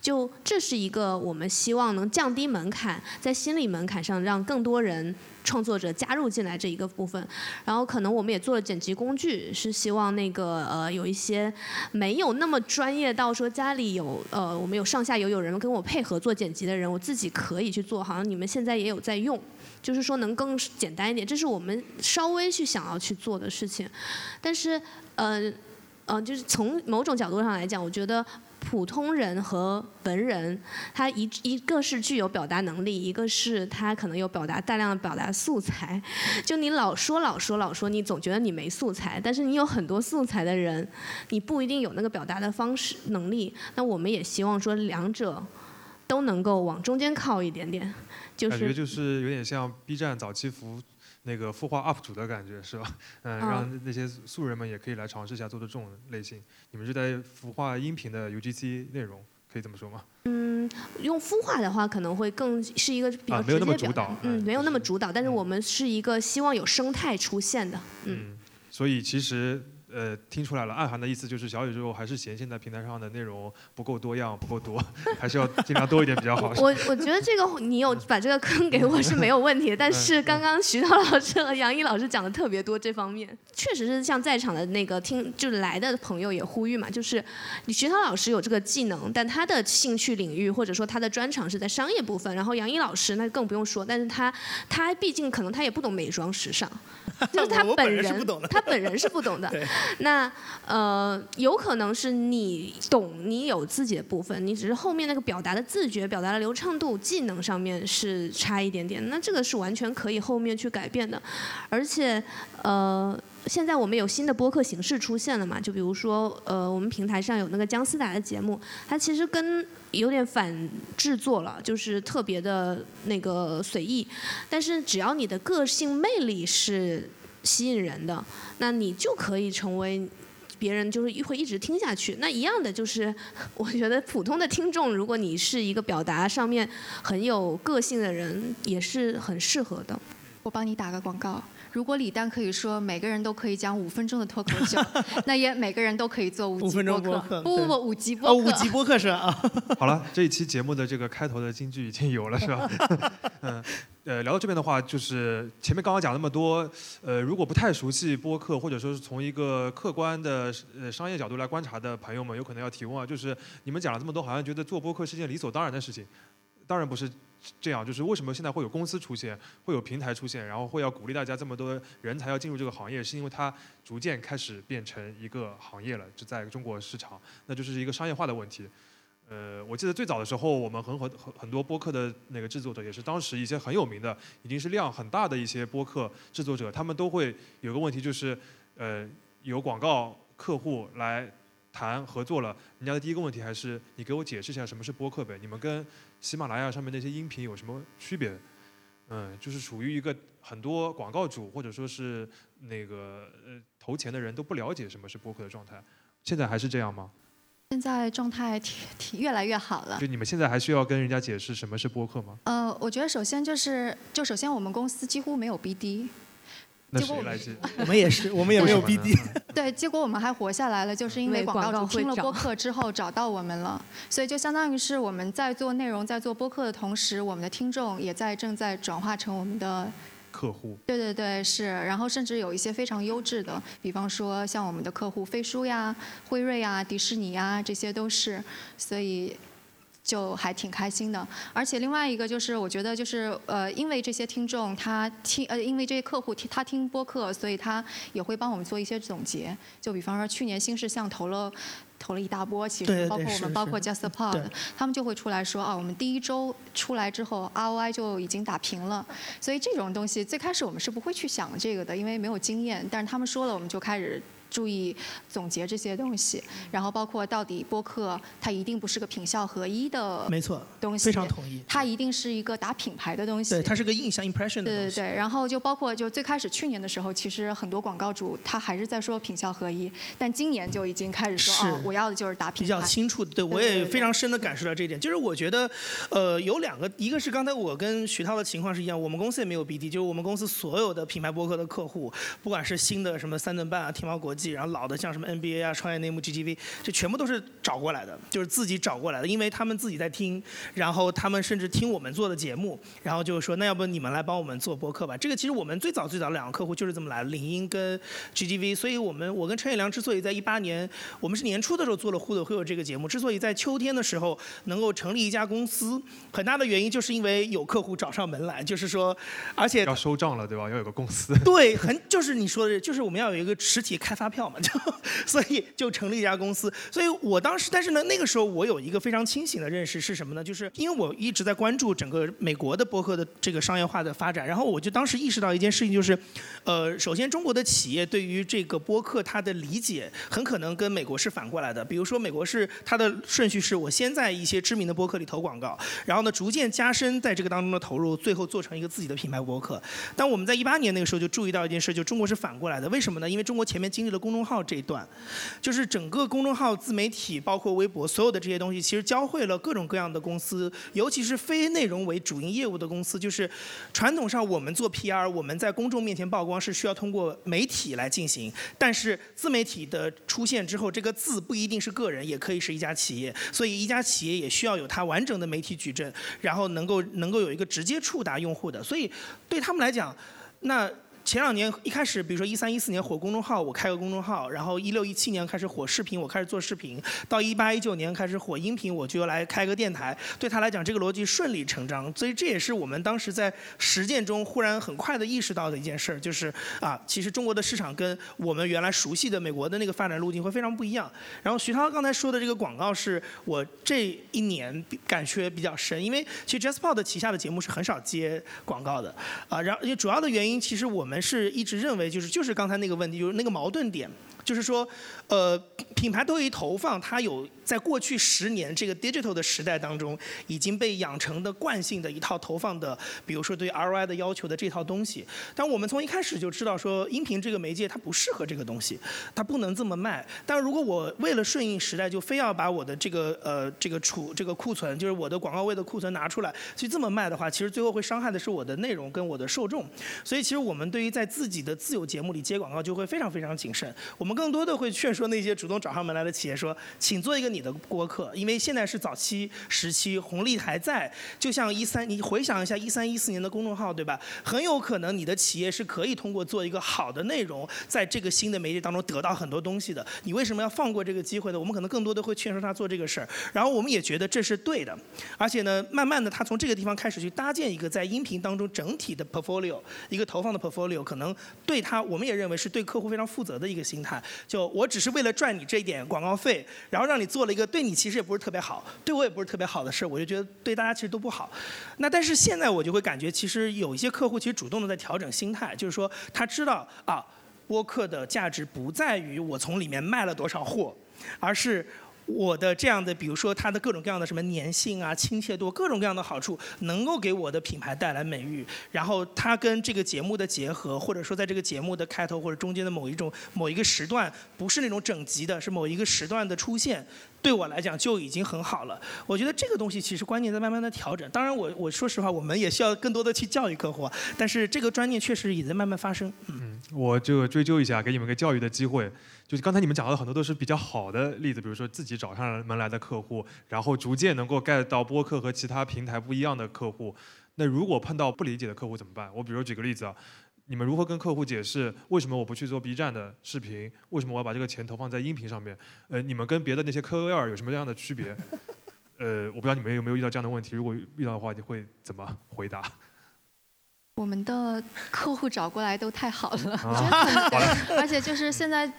就这是一个我们希望能降低门槛，在心理门槛上让更多人创作者加入进来这一个部分。然后可能我们也做了剪辑工具，是希望那个呃有一些没有那么专业到说家里有呃我们有上下游有人跟我配合做剪辑的人，我自己可以去做，好像你们现在也有在用。就是说能更简单一点，这是我们稍微去想要去做的事情。但是，呃，呃，就是从某种角度上来讲，我觉得普通人和文人，他一一个是具有表达能力，一个是他可能有表达大量的表达素材。就你老说老说老说，你总觉得你没素材，但是你有很多素材的人，你不一定有那个表达的方式能力。那我们也希望说两者都能够往中间靠一点点。感觉就是有点像 B 站早期服那个孵化 UP 主的感觉，是吧？嗯，让那些素人们也可以来尝试一下做的这种类型。你们是在孵化音频的 UGC 内容，可以这么说吗？嗯，用孵化的话可能会更是一个比较直接主导，嗯，没有那么主导，但是我们是一个希望有生态出现的，嗯，所以其实。呃，听出来了，暗含的意思就是小宇宙还是嫌现在平台上的内容不够多样，不够多，<laughs> 还是要尽量多一点比较好。<laughs> 我我觉得这个你有把这个坑给我是没有问题的，但是刚刚徐涛老师和杨毅老师讲的特别多这方面，确实是像在场的那个听就是来的朋友也呼吁嘛，就是你徐涛老师有这个技能，但他的兴趣领域或者说他的专长是在商业部分，然后杨毅老师那更不用说，但是他他毕竟可能他也不懂美妆时尚，<laughs> 就是他本人他本人是不懂的。那呃，有可能是你懂，你有自己的部分，你只是后面那个表达的自觉、表达的流畅度、技能上面是差一点点。那这个是完全可以后面去改变的。而且呃，现在我们有新的播客形式出现了嘛？就比如说呃，我们平台上有那个姜思达的节目，它其实跟有点反制作了，就是特别的那个随意。但是只要你的个性魅力是。吸引人的，那你就可以成为别人就是会一直听下去。那一样的就是，我觉得普通的听众，如果你是一个表达上面很有个性的人，也是很适合的。我帮你打个广告，如果李诞可以说每个人都可以讲五分钟的脱口秀，<laughs> 那也每个人都可以做五集播客。不不不，五级播客。五级播客是啊。<laughs> <laughs> 好了，这一期节目的这个开头的金句已经有了，是吧？嗯。呃，聊到这边的话，就是前面刚刚讲那么多，呃，如果不太熟悉播客，或者说是从一个客观的呃商业角度来观察的朋友们，有可能要提问啊，就是你们讲了这么多，好像觉得做播客是件理所当然的事情，当然不是这样，就是为什么现在会有公司出现，会有平台出现，然后会要鼓励大家这么多人才要进入这个行业，是因为它逐渐开始变成一个行业了，就在中国市场，那就是一个商业化的问题。呃，我记得最早的时候，我们很很很很多播客的那个制作者，也是当时一些很有名的，已经是量很大的一些播客制作者，他们都会有个问题，就是呃，有广告客户来谈合作了，人家的第一个问题还是你给我解释一下什么是播客呗？你们跟喜马拉雅上面那些音频有什么区别？嗯，就是属于一个很多广告主或者说是那个呃投钱的人都不了解什么是播客的状态，现在还是这样吗？现在状态挺挺越来越好了。就你们现在还需要跟人家解释什么是播客吗？呃，我觉得首先就是，就首先我们公司几乎没有 BD。那谁来接？<laughs> 我们也是，我们也没有 BD。<laughs> 对，结果我们还活下来了，就是因为广告主听了播客之后找到我们了，所以就相当于是我们在做内容、在做播客的同时，我们的听众也在正在转化成我们的。客户对对对是，然后甚至有一些非常优质的，比方说像我们的客户飞书呀、辉瑞呀、迪士尼呀，这些都是，所以就还挺开心的。而且另外一个就是，我觉得就是呃，因为这些听众他听呃，因为这些客户听他听播客，所以他也会帮我们做一些总结。就比方说去年新事项投了。投了一大波，其实包括我们，包括 JustPod，他们就会出来说啊，我们第一周出来之后，ROI 就已经打平了。所以这种东西最开始我们是不会去想这个的，因为没有经验。但是他们说了，我们就开始。注意总结这些东西，然后包括到底播客它一定不是个品效合一的，没错，东西非常同意。它一定是一个打品牌的东西，对，它是个印象 impression 的对对对，然后就包括就最开始去年的时候，其实很多广告主他还是在说品效合一，但今年就已经开始说哦，我要的就是打品牌。比较清楚，对我也非常深的感受到这一点。就是我觉得，呃，有两个，一个是刚才我跟徐涛的情况是一样，我们公司也没有 BD，就是我们公司所有的品牌播客的客户，不管是新的什么三顿半啊、天猫国际，然后老的像什么。NBA 啊，创业内幕 GTV，这全部都是找过来的，就是自己找过来的，因为他们自己在听，然后他们甚至听我们做的节目，然后就是说，那要不你们来帮我们做播客吧？这个其实我们最早最早两个客户就是这么来的，领英跟 GTV。所以我们我跟陈远良之所以在一八年，我们是年初的时候做了互的会有这个节目，之所以在秋天的时候能够成立一家公司，很大的原因就是因为有客户找上门来，就是说，而且要收账了，对吧？要有个公司。对，很就是你说的，就是我们要有一个实体开发票嘛，就。所以就成立一家公司。所以我当时，但是呢，那个时候我有一个非常清醒的认识是什么呢？就是因为我一直在关注整个美国的播客的这个商业化的发展，然后我就当时意识到一件事情，就是，呃，首先中国的企业对于这个播客它的理解很可能跟美国是反过来的。比如说美国是它的顺序是我先在一些知名的播客里投广告，然后呢逐渐加深在这个当中的投入，最后做成一个自己的品牌播客。但我们在一八年那个时候就注意到一件事，就中国是反过来的。为什么呢？因为中国前面经历了公众号这一段。就是整个公众号、自媒体，包括微博，所有的这些东西，其实教会了各种各样的公司，尤其是非内容为主营业务的公司。就是传统上我们做 PR，我们在公众面前曝光是需要通过媒体来进行，但是自媒体的出现之后，这个字不一定是个人，也可以是一家企业。所以一家企业也需要有它完整的媒体矩阵，然后能够能够有一个直接触达用户的。所以对他们来讲，那。前两年一开始，比如说一三一四年火公众号，我开个公众号，然后一六一七年开始火视频，我开始做视频，到一八一九年开始火音频，我就来开个电台。对他来讲，这个逻辑顺理成章，所以这也是我们当时在实践中忽然很快的意识到的一件事儿，就是啊，其实中国的市场跟我们原来熟悉的美国的那个发展路径会非常不一样。然后徐涛刚才说的这个广告是我这一年感觉比较深，因为其实 JustPod 旗下的节目是很少接广告的啊，然后主要的原因其实我们。我们是一直认为就是就是刚才那个问题，就是那个矛盾点，就是说，呃，品牌对于投放，它有。在过去十年这个 digital 的时代当中，已经被养成的惯性的一套投放的，比如说对 ROI 的要求的这套东西。但我们从一开始就知道说，音频这个媒介它不适合这个东西，它不能这么卖。但如果我为了顺应时代，就非要把我的这个呃这个储这个库存，就是我的广告位的库存拿出来去这么卖的话，其实最后会伤害的是我的内容跟我的受众。所以其实我们对于在自己的自有节目里接广告就会非常非常谨慎。我们更多的会劝说那些主动找上门来的企业说，请做一个。你的播客，因为现在是早期时期，红利还在。就像一三，你回想一下一三一四年的公众号，对吧？很有可能你的企业是可以通过做一个好的内容，在这个新的媒介当中得到很多东西的。你为什么要放过这个机会呢？我们可能更多的会劝说他做这个事儿，然后我们也觉得这是对的。而且呢，慢慢的他从这个地方开始去搭建一个在音频当中整体的 portfolio，一个投放的 portfolio，可能对他，我们也认为是对客户非常负责的一个心态。就我只是为了赚你这一点广告费，然后让你做了一个对你其实也不是特别好，对我也不是特别好的事儿，我就觉得对大家其实都不好。那但是现在我就会感觉，其实有一些客户其实主动的在调整心态，就是说他知道啊，播客的价值不在于我从里面卖了多少货，而是。我的这样的，比如说它的各种各样的什么粘性啊、亲切度，各种各样的好处，能够给我的品牌带来美誉。然后它跟这个节目的结合，或者说在这个节目的开头或者中间的某一种某一个时段，不是那种整集的，是某一个时段的出现，对我来讲就已经很好了。我觉得这个东西其实观念在慢慢的调整。当然，我我说实话，我们也需要更多的去教育客户。但是这个观念确实也在慢慢发生。嗯，我就追究一下，给你们个教育的机会。就是刚才你们讲的很多都是比较好的例子，比如说自己找上门来的客户，然后逐渐能够 get 到播客和其他平台不一样的客户。那如果碰到不理解的客户怎么办？我比如举个例子啊，你们如何跟客户解释为什么我不去做 B 站的视频？为什么我要把这个钱投放在音频上面？呃，你们跟别的那些 KOL 有什么样的区别？呃，我不知道你们有没有遇到这样的问题，如果遇到的话，你会怎么回答？我们的客户找过来都太好了，<laughs> 而且就是现在。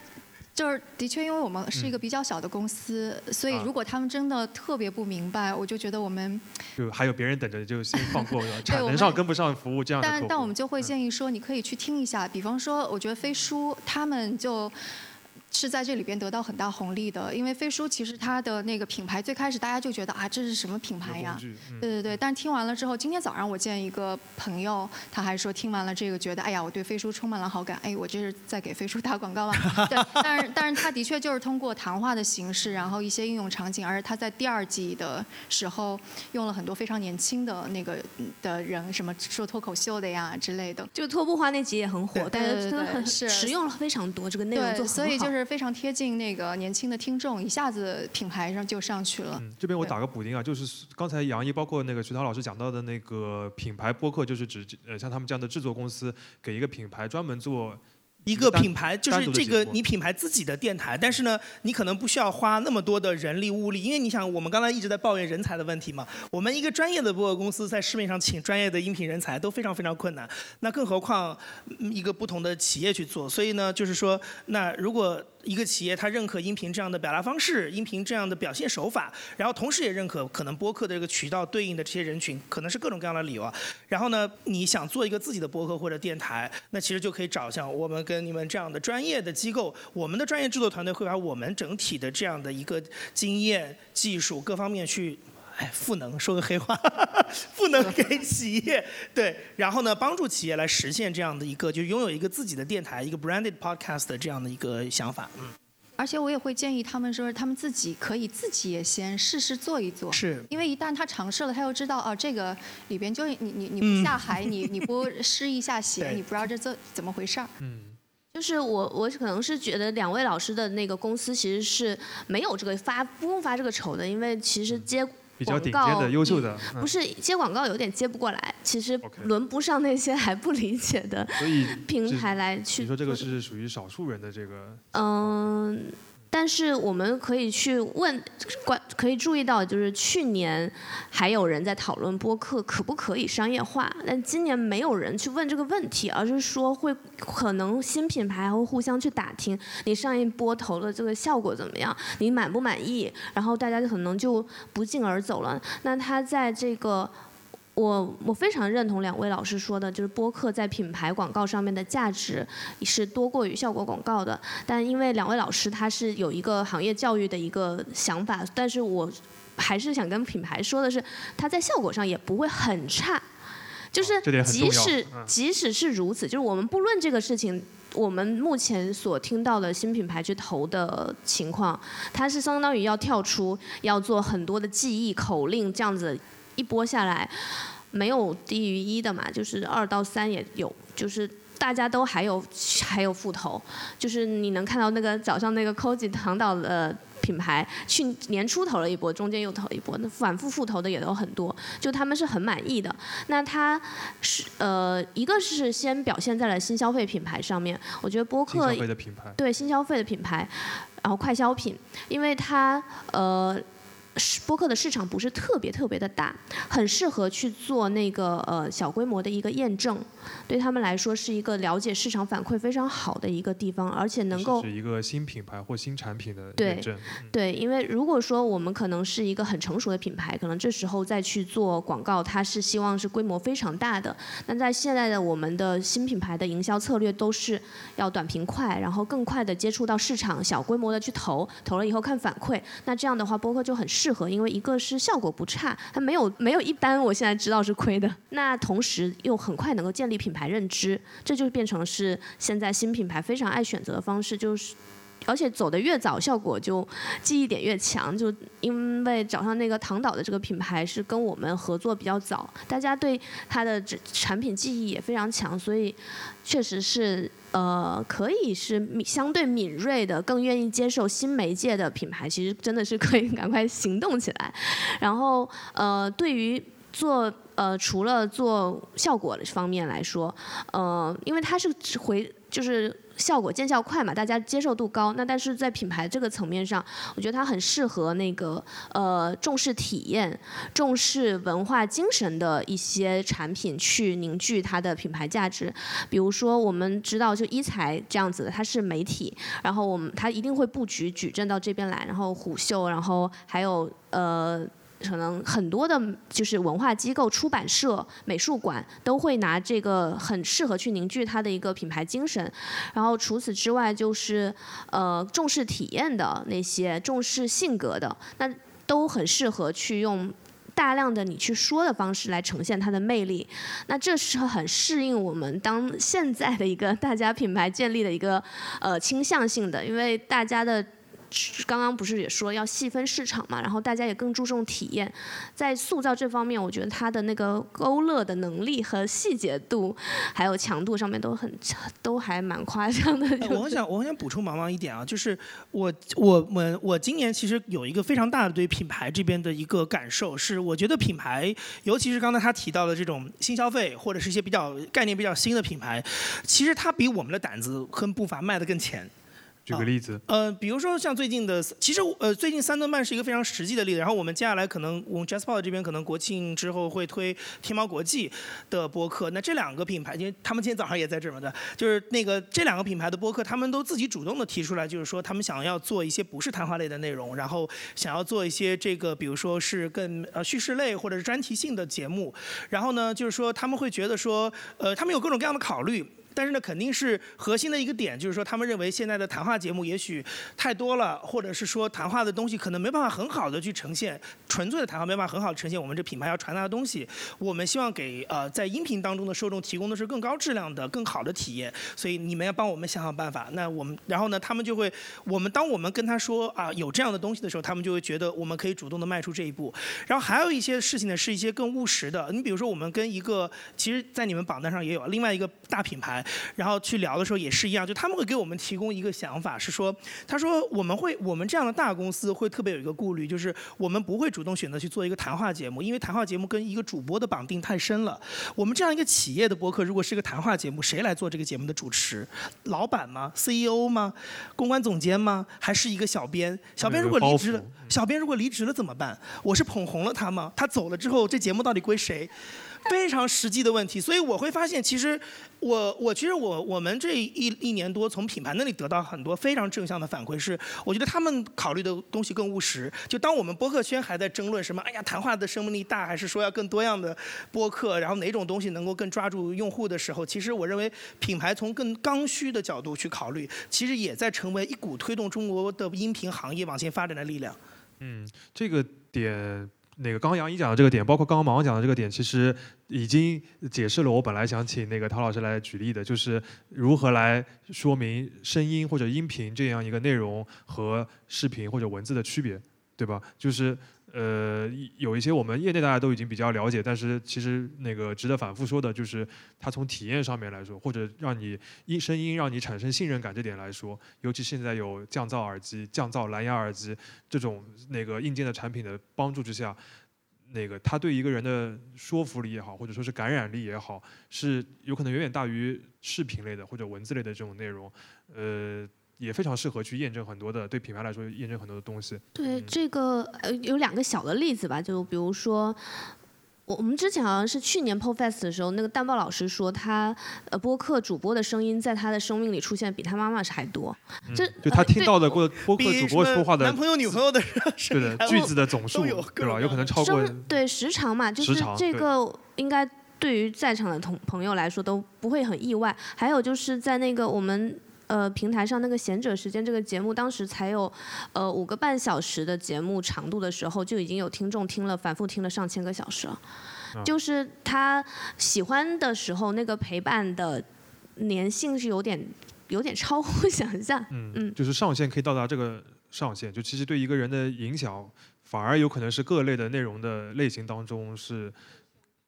就是的确，因为我们是一个比较小的公司，所以如果他们真的特别不明白，我就觉得我们就还有别人等着，就先放过了。<laughs> 产能上跟不上服务这样的但但我们就会建议说，你可以去听一下，比方说，我觉得飞书他们就。是在这里边得到很大红利的，因为飞书其实它的那个品牌最开始大家就觉得啊这是什么品牌呀？对对对。但是听完了之后，今天早上我见一个朋友，他还说听完了这个觉得哎呀我对飞书充满了好感，哎我这是在给飞书打广告吗？对。但是但是他的确就是通过谈话的形式，然后一些应用场景，而且他在第二季的时候用了很多非常年轻的那个的人，什么说脱口秀的呀之类的。就脱不花那集也很火，但是真的很实用了非常多，这个内容对，所以就是。非常贴近那个年轻的听众，一下子品牌上就上去了。这边我打个补丁啊，就是刚才杨毅包括那个徐涛老师讲到的那个品牌播客，就是指呃像他们这样的制作公司给一个品牌专门做。一个品牌就是这个你品牌自己的电台，但是呢，你可能不需要花那么多的人力物力，因为你想，我们刚才一直在抱怨人才的问题嘛。我们一个专业的播客公司在市面上请专业的音频人才都非常非常困难，那更何况一个不同的企业去做。所以呢，就是说，那如果一个企业它认可音频这样的表达方式，音频这样的表现手法，然后同时也认可可能播客的这个渠道对应的这些人群，可能是各种各样的理由啊。然后呢，你想做一个自己的播客或者电台，那其实就可以找像我们跟你们这样的专业的机构，我们的专业制作团队会把我们整体的这样的一个经验、技术各方面去。哎，赋能说个黑话，赋能给企业，对，然后呢，帮助企业来实现这样的一个，就拥有一个自己的电台，一个 branded podcast 的这样的一个想法，嗯。而且我也会建议他们说，他们自己可以自己也先试试做一做，是。因为一旦他尝试了，他又知道啊，这个里边就你你你不下海，你你不试一下 <laughs> 鞋，你不知道这这怎么回事儿。嗯。就是我我可能是觉得两位老师的那个公司其实是没有这个发不用发这个愁的，因为其实接。比较顶尖的、优秀的，不是接广告有点接不过来，其实轮不上那些还不理解的平台来去。你说这个是属于少数人的这个？嗯。但是我们可以去问，关可以注意到，就是去年还有人在讨论播客可不可以商业化，但今年没有人去问这个问题，而是说会可能新品牌会互相去打听你上一波投的这个效果怎么样，你满不满意，然后大家可能就不胫而走了。那他在这个。我我非常认同两位老师说的，就是播客在品牌广告上面的价值是多过于效果广告的。但因为两位老师他是有一个行业教育的一个想法，但是我还是想跟品牌说的是，它在效果上也不会很差。就是即使即使是如此，就是我们不论这个事情，我们目前所听到的新品牌去投的情况，它是相当于要跳出，要做很多的记忆口令这样子。一波下来，没有低于一的嘛，就是二到三也有，就是大家都还有还有复投，就是你能看到那个早上那个 Koji 唐岛的。品牌去年初投了一波，中间又投一波，那反复复投的也都很多，就他们是很满意的。那他是呃，一个是先表现在了新消费品牌上面，我觉得播客新消费的品牌对新消费的品牌，然后快消品，因为它呃。播客的市场不是特别特别的大，很适合去做那个呃小规模的一个验证，对他们来说是一个了解市场反馈非常好的一个地方，而且能够是一个新品牌或新产品的验证。对，因为如果说我们可能是一个很成熟的品牌，可能这时候再去做广告，它是希望是规模非常大的。那在现在的我们的新品牌的营销策略都是要短平快，然后更快的接触到市场，小规模的去投，投了以后看反馈。那这样的话，播客就很适。适合，因为一个是效果不差，它没有没有一单，我现在知道是亏的。那同时又很快能够建立品牌认知，这就变成是现在新品牌非常爱选择的方式，就是而且走得越早，效果就记忆点越强。就因为早上那个唐岛的这个品牌是跟我们合作比较早，大家对它的产品记忆也非常强，所以确实是。呃，可以是相对敏锐的，更愿意接受新媒介的品牌，其实真的是可以赶快行动起来。然后，呃，对于做呃，除了做效果方面来说，呃，因为它是回就是。效果见效快嘛，大家接受度高。那但是在品牌这个层面上，我觉得它很适合那个呃重视体验、重视文化精神的一些产品去凝聚它的品牌价值。比如说我们知道就一财这样子的，它是媒体，然后我们它一定会布局矩阵到这边来，然后虎嗅，然后还有呃。可能很多的，就是文化机构、出版社、美术馆都会拿这个很适合去凝聚它的一个品牌精神。然后除此之外，就是呃重视体验的那些，重视性格的，那都很适合去用大量的你去说的方式来呈现它的魅力。那这是很适应我们当现在的一个大家品牌建立的一个呃倾向性的，因为大家的。刚刚不是也说要细分市场嘛，然后大家也更注重体验，在塑造这方面，我觉得它的那个勾勒的能力和细节度，还有强度上面都很都还蛮夸张的。我很想我很想补充毛毛一点啊，就是我我我我今年其实有一个非常大的对品牌这边的一个感受，是我觉得品牌，尤其是刚才他提到的这种新消费或者是一些比较概念比较新的品牌，其实它比我们的胆子跟步伐迈得更前。举个例子，呃，比如说像最近的，其实呃，最近三顿半是一个非常实际的例子。然后我们接下来可能我们 JustPod 这边可能国庆之后会推天猫国际的播客。那这两个品牌，因为他们今天早上也在这儿的，就是那个这两个品牌的播客，他们都自己主动的提出来，就是说他们想要做一些不是谈话类的内容，然后想要做一些这个，比如说是更呃叙事类或者是专题性的节目。然后呢，就是说他们会觉得说，呃，他们有各种各样的考虑。但是呢，肯定是核心的一个点，就是说他们认为现在的谈话节目也许太多了，或者是说谈话的东西可能没办法很好的去呈现纯粹的谈话，没办法很好的呈现我们这品牌要传达的东西。我们希望给呃在音频当中的受众提供的是更高质量的、更好的体验。所以你们要帮我们想想办法。那我们然后呢，他们就会我们当我们跟他说啊有这样的东西的时候，他们就会觉得我们可以主动的迈出这一步。然后还有一些事情呢，是一些更务实的。你比如说我们跟一个其实，在你们榜单上也有另外一个大品牌。然后去聊的时候也是一样，就他们会给我们提供一个想法，是说，他说我们会我们这样的大公司会特别有一个顾虑，就是我们不会主动选择去做一个谈话节目，因为谈话节目跟一个主播的绑定太深了。我们这样一个企业的播客，如果是一个谈话节目，谁来做这个节目的主持？老板吗？CEO 吗？公关总监吗？还是一个小编？小编如果离职了，小编如果离职了怎么办？我是捧红了他吗？他走了之后，这节目到底归谁？非常实际的问题，所以我会发现，其实我我其实我我们这一一年多从品牌那里得到很多非常正向的反馈，是我觉得他们考虑的东西更务实。就当我们播客圈还在争论什么，哎呀，谈话的生命力大，还是说要更多样的播客，然后哪种东西能够更抓住用户的时候，其实我认为品牌从更刚需的角度去考虑，其实也在成为一股推动中国的音频行业往前发展的力量。嗯，这个点。那个刚刚杨一讲的这个点，包括刚刚毛毛讲的这个点，其实已经解释了我本来想请那个陶老师来举例的，就是如何来说明声音或者音频这样一个内容和视频或者文字的区别，对吧？就是呃，有一些我们业内大家都已经比较了解，但是其实那个值得反复说的，就是它从体验上面来说，或者让你音声音让你产生信任感这点来说，尤其现在有降噪耳机、降噪蓝牙耳机这种那个硬件的产品的帮助之下，那个它对一个人的说服力也好，或者说是感染力也好，是有可能远远大于视频类的或者文字类的这种内容，呃。也非常适合去验证很多的，对品牌来说验证很多的东西。对这个呃，有两个小的例子吧，就比如说，我我们之前好像是去年 POFest 的时候，那个蛋豹老师说他呃播客主播的声音在他的生命里出现比他妈妈是还多，这就他听到的过播客主播说话的男朋友女朋友的对的句子的总数，对吧？有可能超过对时长嘛，就是这个应该对于在场的同朋友来说都不会很意外。还有就是在那个我们。呃，平台上那个贤者时间这个节目，当时才有呃五个半小时的节目长度的时候，就已经有听众听了，反复听了上千个小时了。就是他喜欢的时候，那个陪伴的粘性是有点有点超乎想象。嗯嗯，就是上限可以到达这个上限，就其实对一个人的影响，反而有可能是各类的内容的类型当中是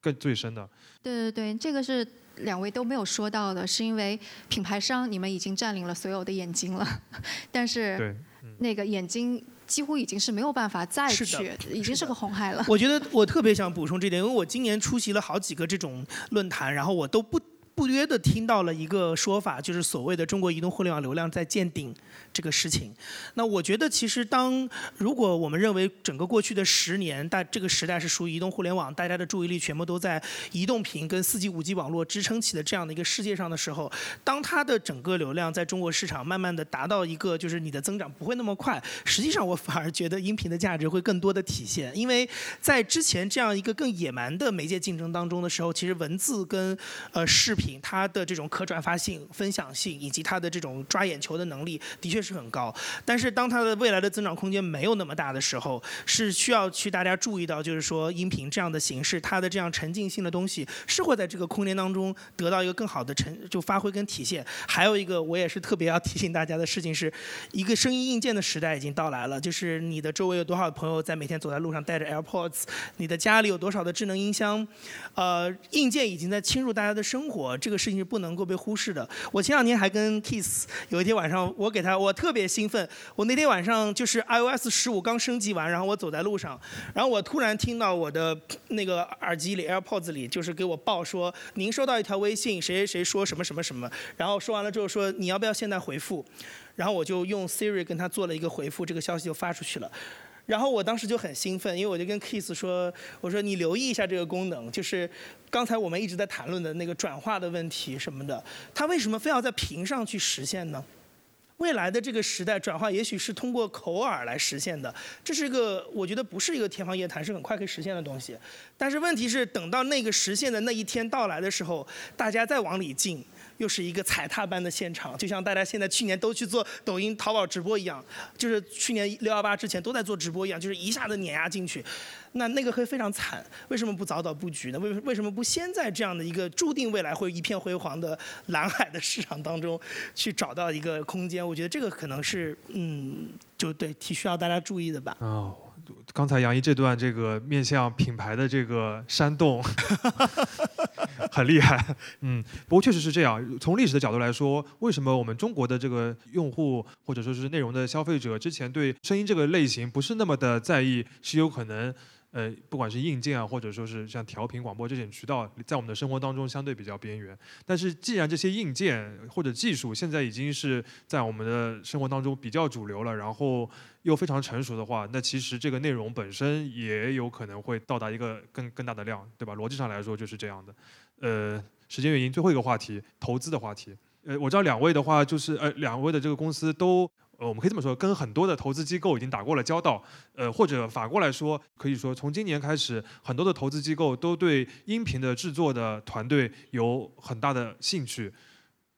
更最深的。对对对，这个是。两位都没有说到的，是因为品牌商你们已经占领了所有的眼睛了，<laughs> 但是那个眼睛几乎已经是没有办法再去，已经是个红海了。我觉得我特别想补充这点，因为我今年出席了好几个这种论坛，然后我都不不约的听到了一个说法，就是所谓的中国移动互联网流量在见顶。这个事情，那我觉得其实当如果我们认为整个过去的十年，大这个时代是属于移动互联网，大家的注意力全部都在移动屏跟四 G、五 G 网络支撑起的这样的一个世界上的时候，当它的整个流量在中国市场慢慢的达到一个就是你的增长不会那么快，实际上我反而觉得音频的价值会更多的体现，因为在之前这样一个更野蛮的媒介竞争当中的时候，其实文字跟呃视频它的这种可转发性、分享性以及它的这种抓眼球的能力，的确是。很高，但是当它的未来的增长空间没有那么大的时候，是需要去大家注意到，就是说音频这样的形式，它的这样沉浸性的东西是会在这个空间当中得到一个更好的沉就发挥跟体现。还有一个我也是特别要提醒大家的事情是，一个声音硬件的时代已经到来了，就是你的周围有多少朋友在每天走在路上带着 AirPods，你的家里有多少的智能音箱，呃，硬件已经在侵入大家的生活，这个事情是不能够被忽视的。我前两天还跟 Kiss 有一天晚上，我给他我。特别兴奋！我那天晚上就是 iOS 十五刚升级完，然后我走在路上，然后我突然听到我的那个耳机里 AirPods 里就是给我报说，您收到一条微信，谁谁谁说什么什么什么，然后说完了之后说你要不要现在回复，然后我就用 Siri 跟他做了一个回复，这个消息就发出去了。然后我当时就很兴奋，因为我就跟 Kiss 说，我说你留意一下这个功能，就是刚才我们一直在谈论的那个转化的问题什么的，它为什么非要在屏上去实现呢？未来的这个时代转化，也许是通过口耳来实现的，这是一个我觉得不是一个天方夜谭，是很快可以实现的东西。但是问题是，等到那个实现的那一天到来的时候，大家再往里进。又是一个踩踏般的现场，就像大家现在去年都去做抖音、淘宝直播一样，就是去年六幺八之前都在做直播一样，就是一下子碾压进去，那那个会非常惨。为什么不早早布局呢？为为什么不先在这样的一个注定未来会一片辉煌的蓝海的市场当中 <laughs> 去找到一个空间？我觉得这个可能是，嗯，就对，挺需要大家注意的吧。哦。刚才杨一这段这个面向品牌的这个煽动，<laughs> 很厉害。嗯，不过确实是这样。从历史的角度来说，为什么我们中国的这个用户或者说是内容的消费者之前对声音这个类型不是那么的在意，是有可能。呃，不管是硬件啊，或者说是像调频广播这种渠道，在我们的生活当中相对比较边缘。但是，既然这些硬件或者技术现在已经是在我们的生活当中比较主流了，然后又非常成熟的话，那其实这个内容本身也有可能会到达一个更更大的量，对吧？逻辑上来说就是这样的。呃，时间原因，最后一个话题，投资的话题。呃，我知道两位的话，就是呃，两位的这个公司都。呃，我们可以这么说，跟很多的投资机构已经打过了交道，呃，或者反过来说，可以说从今年开始，很多的投资机构都对音频的制作的团队有很大的兴趣。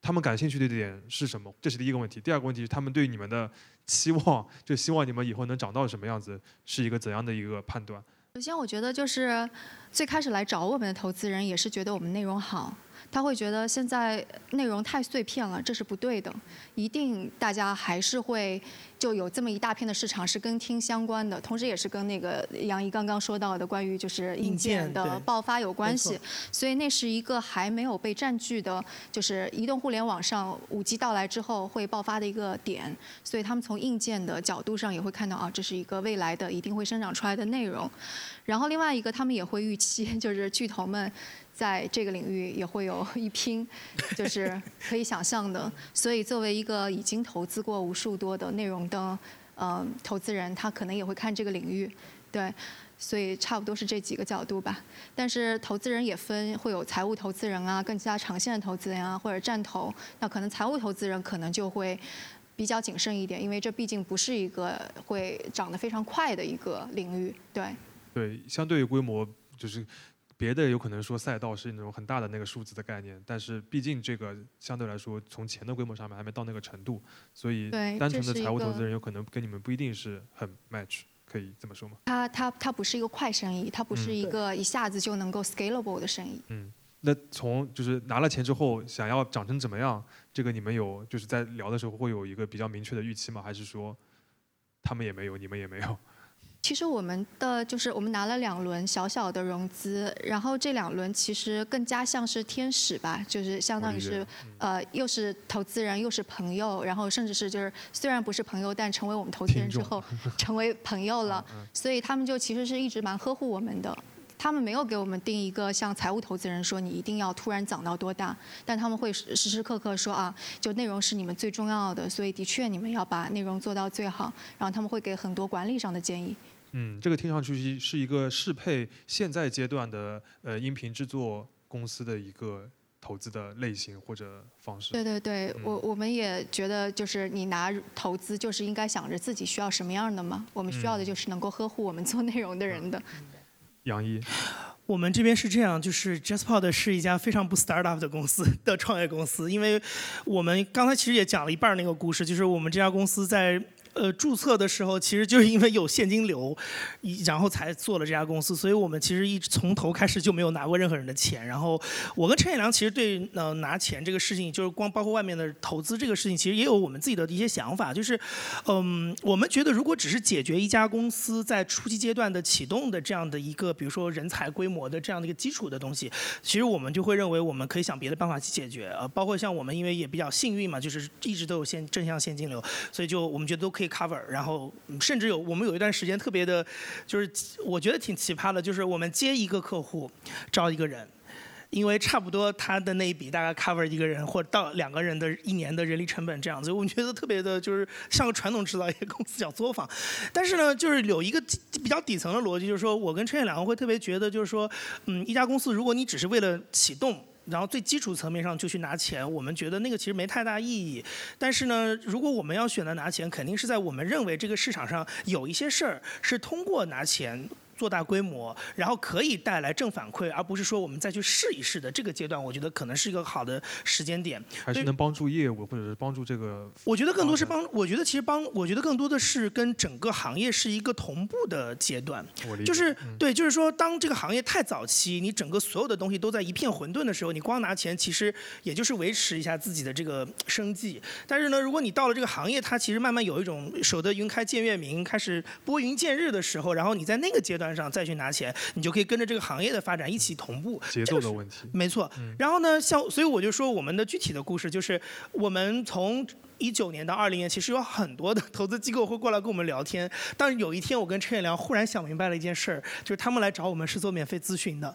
他们感兴趣的点是什么？这是第一个问题。第二个问题是他们对你们的期望，就希望你们以后能长到什么样子，是一个怎样的一个判断？首先，我觉得就是最开始来找我们的投资人也是觉得我们内容好。他会觉得现在内容太碎片了，这是不对的，一定大家还是会就有这么一大片的市场是跟听相关的，同时也是跟那个杨怡刚刚说到的关于就是硬件的爆发有关系，所以那是一个还没有被占据的，就是移动互联网上五 G 到来之后会爆发的一个点，所以他们从硬件的角度上也会看到啊，这是一个未来的一定会生长出来的内容，然后另外一个他们也会预期 <laughs> 就是巨头们。在这个领域也会有一拼，就是可以想象的。所以作为一个已经投资过无数多的内容的呃投资人，他可能也会看这个领域，对。所以差不多是这几个角度吧。但是投资人也分，会有财务投资人啊，更加长线的投资人啊，或者战投。那可能财务投资人可能就会比较谨慎一点，因为这毕竟不是一个会涨得非常快的一个领域，对。对，相对于规模就是。别的有可能说赛道是那种很大的那个数字的概念，但是毕竟这个相对来说从钱的规模上面还没到那个程度，所以单纯的财务投资人有可能跟你们不一定是很 match，可以这么说吗？它它它不是一个快生意，它不是一个一下子就能够 scalable 的生意。嗯，那从就是拿了钱之后想要长成怎么样，这个你们有就是在聊的时候会有一个比较明确的预期吗？还是说他们也没有，你们也没有？其实我们的就是我们拿了两轮小小的融资，然后这两轮其实更加像是天使吧，就是相当于是呃又是投资人又是朋友，然后甚至是就是虽然不是朋友，但成为我们投资人之后 <laughs> 成为朋友了，所以他们就其实是一直蛮呵护我们的。他们没有给我们定一个像财务投资人说你一定要突然涨到多大，但他们会时时刻刻说啊，就内容是你们最重要的，所以的确你们要把内容做到最好。然后他们会给很多管理上的建议。嗯，这个听上去是一个适配现在阶段的呃音频制作公司的一个投资的类型或者方式。对对对，我我们也觉得就是你拿投资就是应该想着自己需要什么样的嘛，我们需要的就是能够呵护我们做内容的人的。杨一，<laughs> 我们这边是这样，就是 JustPod 是一家非常不 startup 的公司的创业公司，因为我们刚才其实也讲了一半那个故事，就是我们这家公司在。呃，注册的时候其实就是因为有现金流，然后才做了这家公司，所以我们其实一直从头开始就没有拿过任何人的钱。然后我跟陈彦良其实对呃拿钱这个事情，就是光包括外面的投资这个事情，其实也有我们自己的一些想法。就是，嗯，我们觉得如果只是解决一家公司在初期阶段的启动的这样的一个，比如说人才规模的这样的一个基础的东西，其实我们就会认为我们可以想别的办法去解决。呃，包括像我们因为也比较幸运嘛，就是一直都有现正向现金流，所以就我们觉得都可以。cover，然后甚至有我们有一段时间特别的，就是我觉得挺奇葩的，就是我们接一个客户招一个人，因为差不多他的那一笔大概 cover 一个人或到两个人的一年的人力成本这样子，我们觉得特别的就是像个传统制造业公司叫作坊，但是呢，就是有一个比较底层的逻辑，就是说我跟陈远良会特别觉得，就是说，嗯，一家公司如果你只是为了启动。然后最基础层面上就去拿钱，我们觉得那个其实没太大意义。但是呢，如果我们要选择拿钱，肯定是在我们认为这个市场上有一些事儿是通过拿钱。做大规模，然后可以带来正反馈，而不是说我们再去试一试的这个阶段，我觉得可能是一个好的时间点。还是能帮助业务，或者是帮助这个。我觉得更多是帮，我觉得其实帮，我觉得更多的是跟整个行业是一个同步的阶段。就是对，就是说，当这个行业太早期，你整个所有的东西都在一片混沌的时候，你光拿钱其实也就是维持一下自己的这个生计。但是呢，如果你到了这个行业，它其实慢慢有一种守得云开见月明，开始拨云见日的时候，然后你在那个阶段。上再去拿钱，你就可以跟着这个行业的发展一起同步。节奏的问题，没错。然后呢，像所以我就说我们的具体的故事就是，我们从。一九年到二零年，其实有很多的投资机构会过来跟我们聊天。但是有一天，我跟陈远良忽然想明白了一件事儿，就是他们来找我们是做免费咨询的，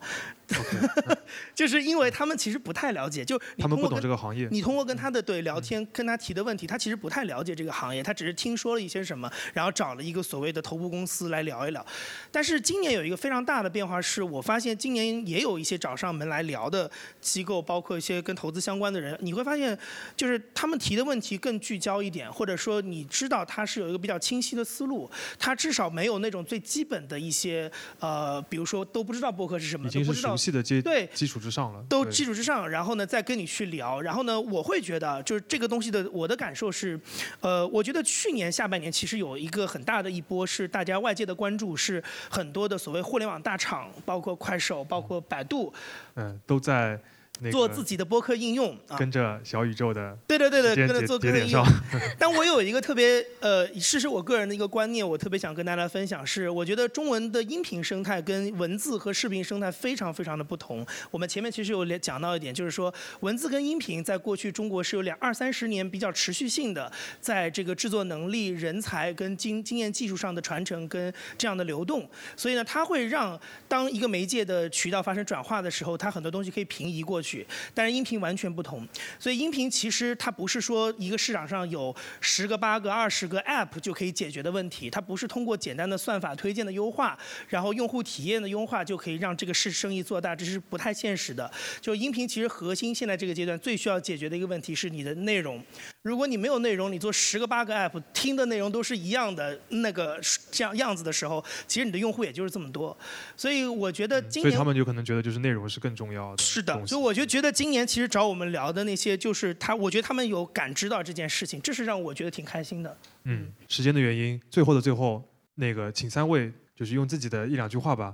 <laughs> 就是因为他们其实不太了解，就他们不懂这个行业。你通过跟他的对聊天，跟他提的问题，他其实不太了解这个行业，他只是听说了一些什么，然后找了一个所谓的头部公司来聊一聊。但是今年有一个非常大的变化，是我发现今年也有一些找上门来聊的机构，包括一些跟投资相关的人，你会发现，就是他们提的问题更。聚焦一点，或者说你知道他是有一个比较清晰的思路，他至少没有那种最基本的一些呃，比如说都不知道博客是什么，已经是熟悉的基对。基础之上了，都基础之上，然后呢再跟你去聊，然后呢我会觉得就是这个东西的我的感受是，呃，我觉得去年下半年其实有一个很大的一波是大家外界的关注是很多的所谓互联网大厂，包括快手，包括百度，嗯，都在。那个做自己的播客应用啊。跟着小宇宙的对对对对，跟着节做个应用节点上。<laughs> <laughs> 但我有一个特别呃，这是我个人的一个观念，我特别想跟大家分享是，我觉得中文的音频生态跟文字和视频生态非常非常的不同。我们前面其实有讲到一点，就是说文字跟音频在过去中国是有两二三十年比较持续性的，在这个制作能力、人才跟经经验技术上的传承跟这样的流动，所以呢，它会让当一个媒介的渠道发生转化的时候，它很多东西可以平移过去，但是音频完全不同。所以音频其实它不是说一个市场上有十个、八个、二十个 App 就可以解决的问题，它不是通过简单的算法推荐的优化，然后用户体验的优化就可以让这个事生意做大，这是不太现实的。就音频其实核心现在这个阶段最需要解决的一个问题是你的内容。如果你没有内容，你做十个八个 app，听的内容都是一样的那个这样样子的时候，其实你的用户也就是这么多。所以我觉得今年所以他们就可能觉得就是内容是更重要的。是的，所以我就觉得今年其实找我们聊的那些，就是他，我觉得他们有感知到这件事情，这是让我觉得挺开心的。嗯，时间的原因，最后的最后，那个请三位就是用自己的一两句话吧，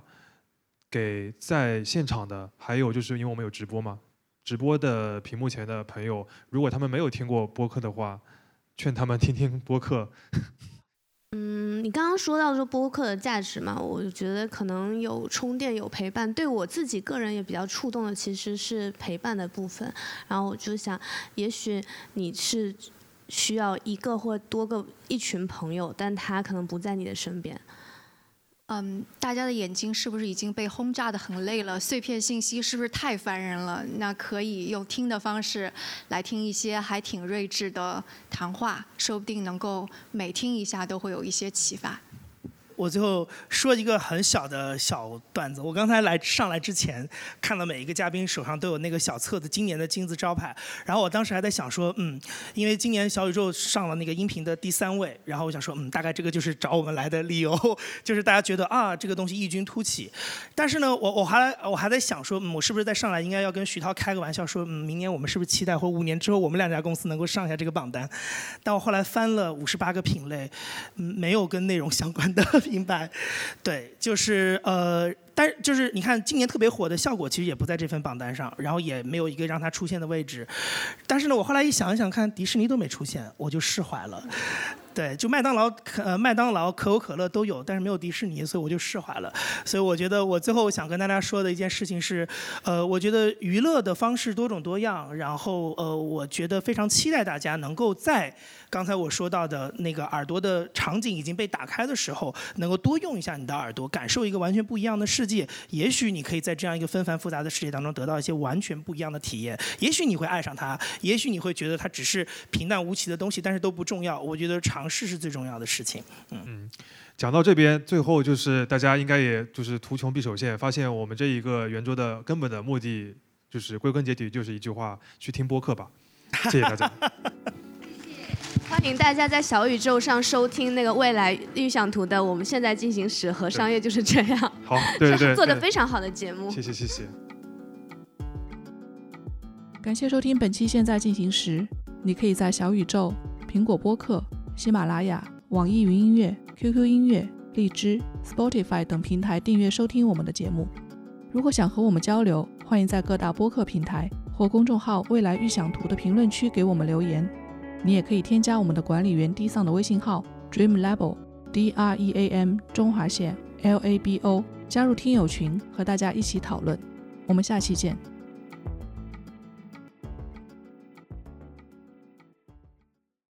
给在现场的，还有就是因为我们有直播嘛，直播的屏幕前的朋友，如果他们没有听过播客的话，劝他们听听播客。<laughs> 嗯，你刚刚说到说播客的价值嘛，我就觉得可能有充电有陪伴，对我自己个人也比较触动的其实是陪伴的部分。然后我就想，也许你是需要一个或多个一群朋友，但他可能不在你的身边。嗯，大家的眼睛是不是已经被轰炸的很累了？碎片信息是不是太烦人了？那可以用听的方式来听一些还挺睿智的谈话，说不定能够每听一下都会有一些启发。我最后说一个很小的小段子。我刚才来上来之前，看到每一个嘉宾手上都有那个小册子，今年的金字招牌。然后我当时还在想说，嗯，因为今年小宇宙上了那个音频的第三位，然后我想说，嗯，大概这个就是找我们来的理由，就是大家觉得啊，这个东西异军突起。但是呢，我我还我还在想说，嗯，我是不是在上来应该要跟徐涛开个玩笑说，嗯，明年我们是不是期待或五年之后我们两家公司能够上一下这个榜单？但我后来翻了五十八个品类，嗯，没有跟内容相关的。明白，对，就是呃，但就是你看今年特别火的效果，其实也不在这份榜单上，然后也没有一个让它出现的位置。但是呢，我后来一想一想，看迪士尼都没出现，我就释怀了。对，就麦当劳、呃麦当劳、可口可乐都有，但是没有迪士尼，所以我就释怀了。所以我觉得我最后想跟大家说的一件事情是，呃，我觉得娱乐的方式多种多样，然后呃，我觉得非常期待大家能够在刚才我说到的那个耳朵的场景已经被打开的时候，能够多用一下你的耳朵，感受一个完全不一样的世界。也许你可以在这样一个纷繁复杂的世界当中得到一些完全不一样的体验。也许你会爱上它，也许你会觉得它只是平淡无奇的东西，但是都不重要。我觉得尝试是最重要的事情。嗯嗯，讲到这边，最后就是大家应该也就是图穷匕首现，发现我们这一个圆桌的根本的目的就是归根结底就是一句话：去听播客吧。谢谢大家。<laughs> 欢迎大家在小宇宙上收听那个未来预想图的《我们现在进行时》和商业就是这样。好，对对 <laughs> 对，做的非常好的节目。谢谢谢谢。感谢收听本期《现在进行时》，你可以在小宇宙、苹果播客、喜马拉雅、网易云音乐、QQ 音乐、荔枝、Spotify 等平台订阅收听我们的节目。如果想和我们交流，欢迎在各大播客平台或公众号“未来预想图”的评论区给我们留言。你也可以添加我们的管理员 D 桑的微信号 Dream Labo D R E A M 中华线 L A B O，加入听友群和大家一起讨论。我们下期见。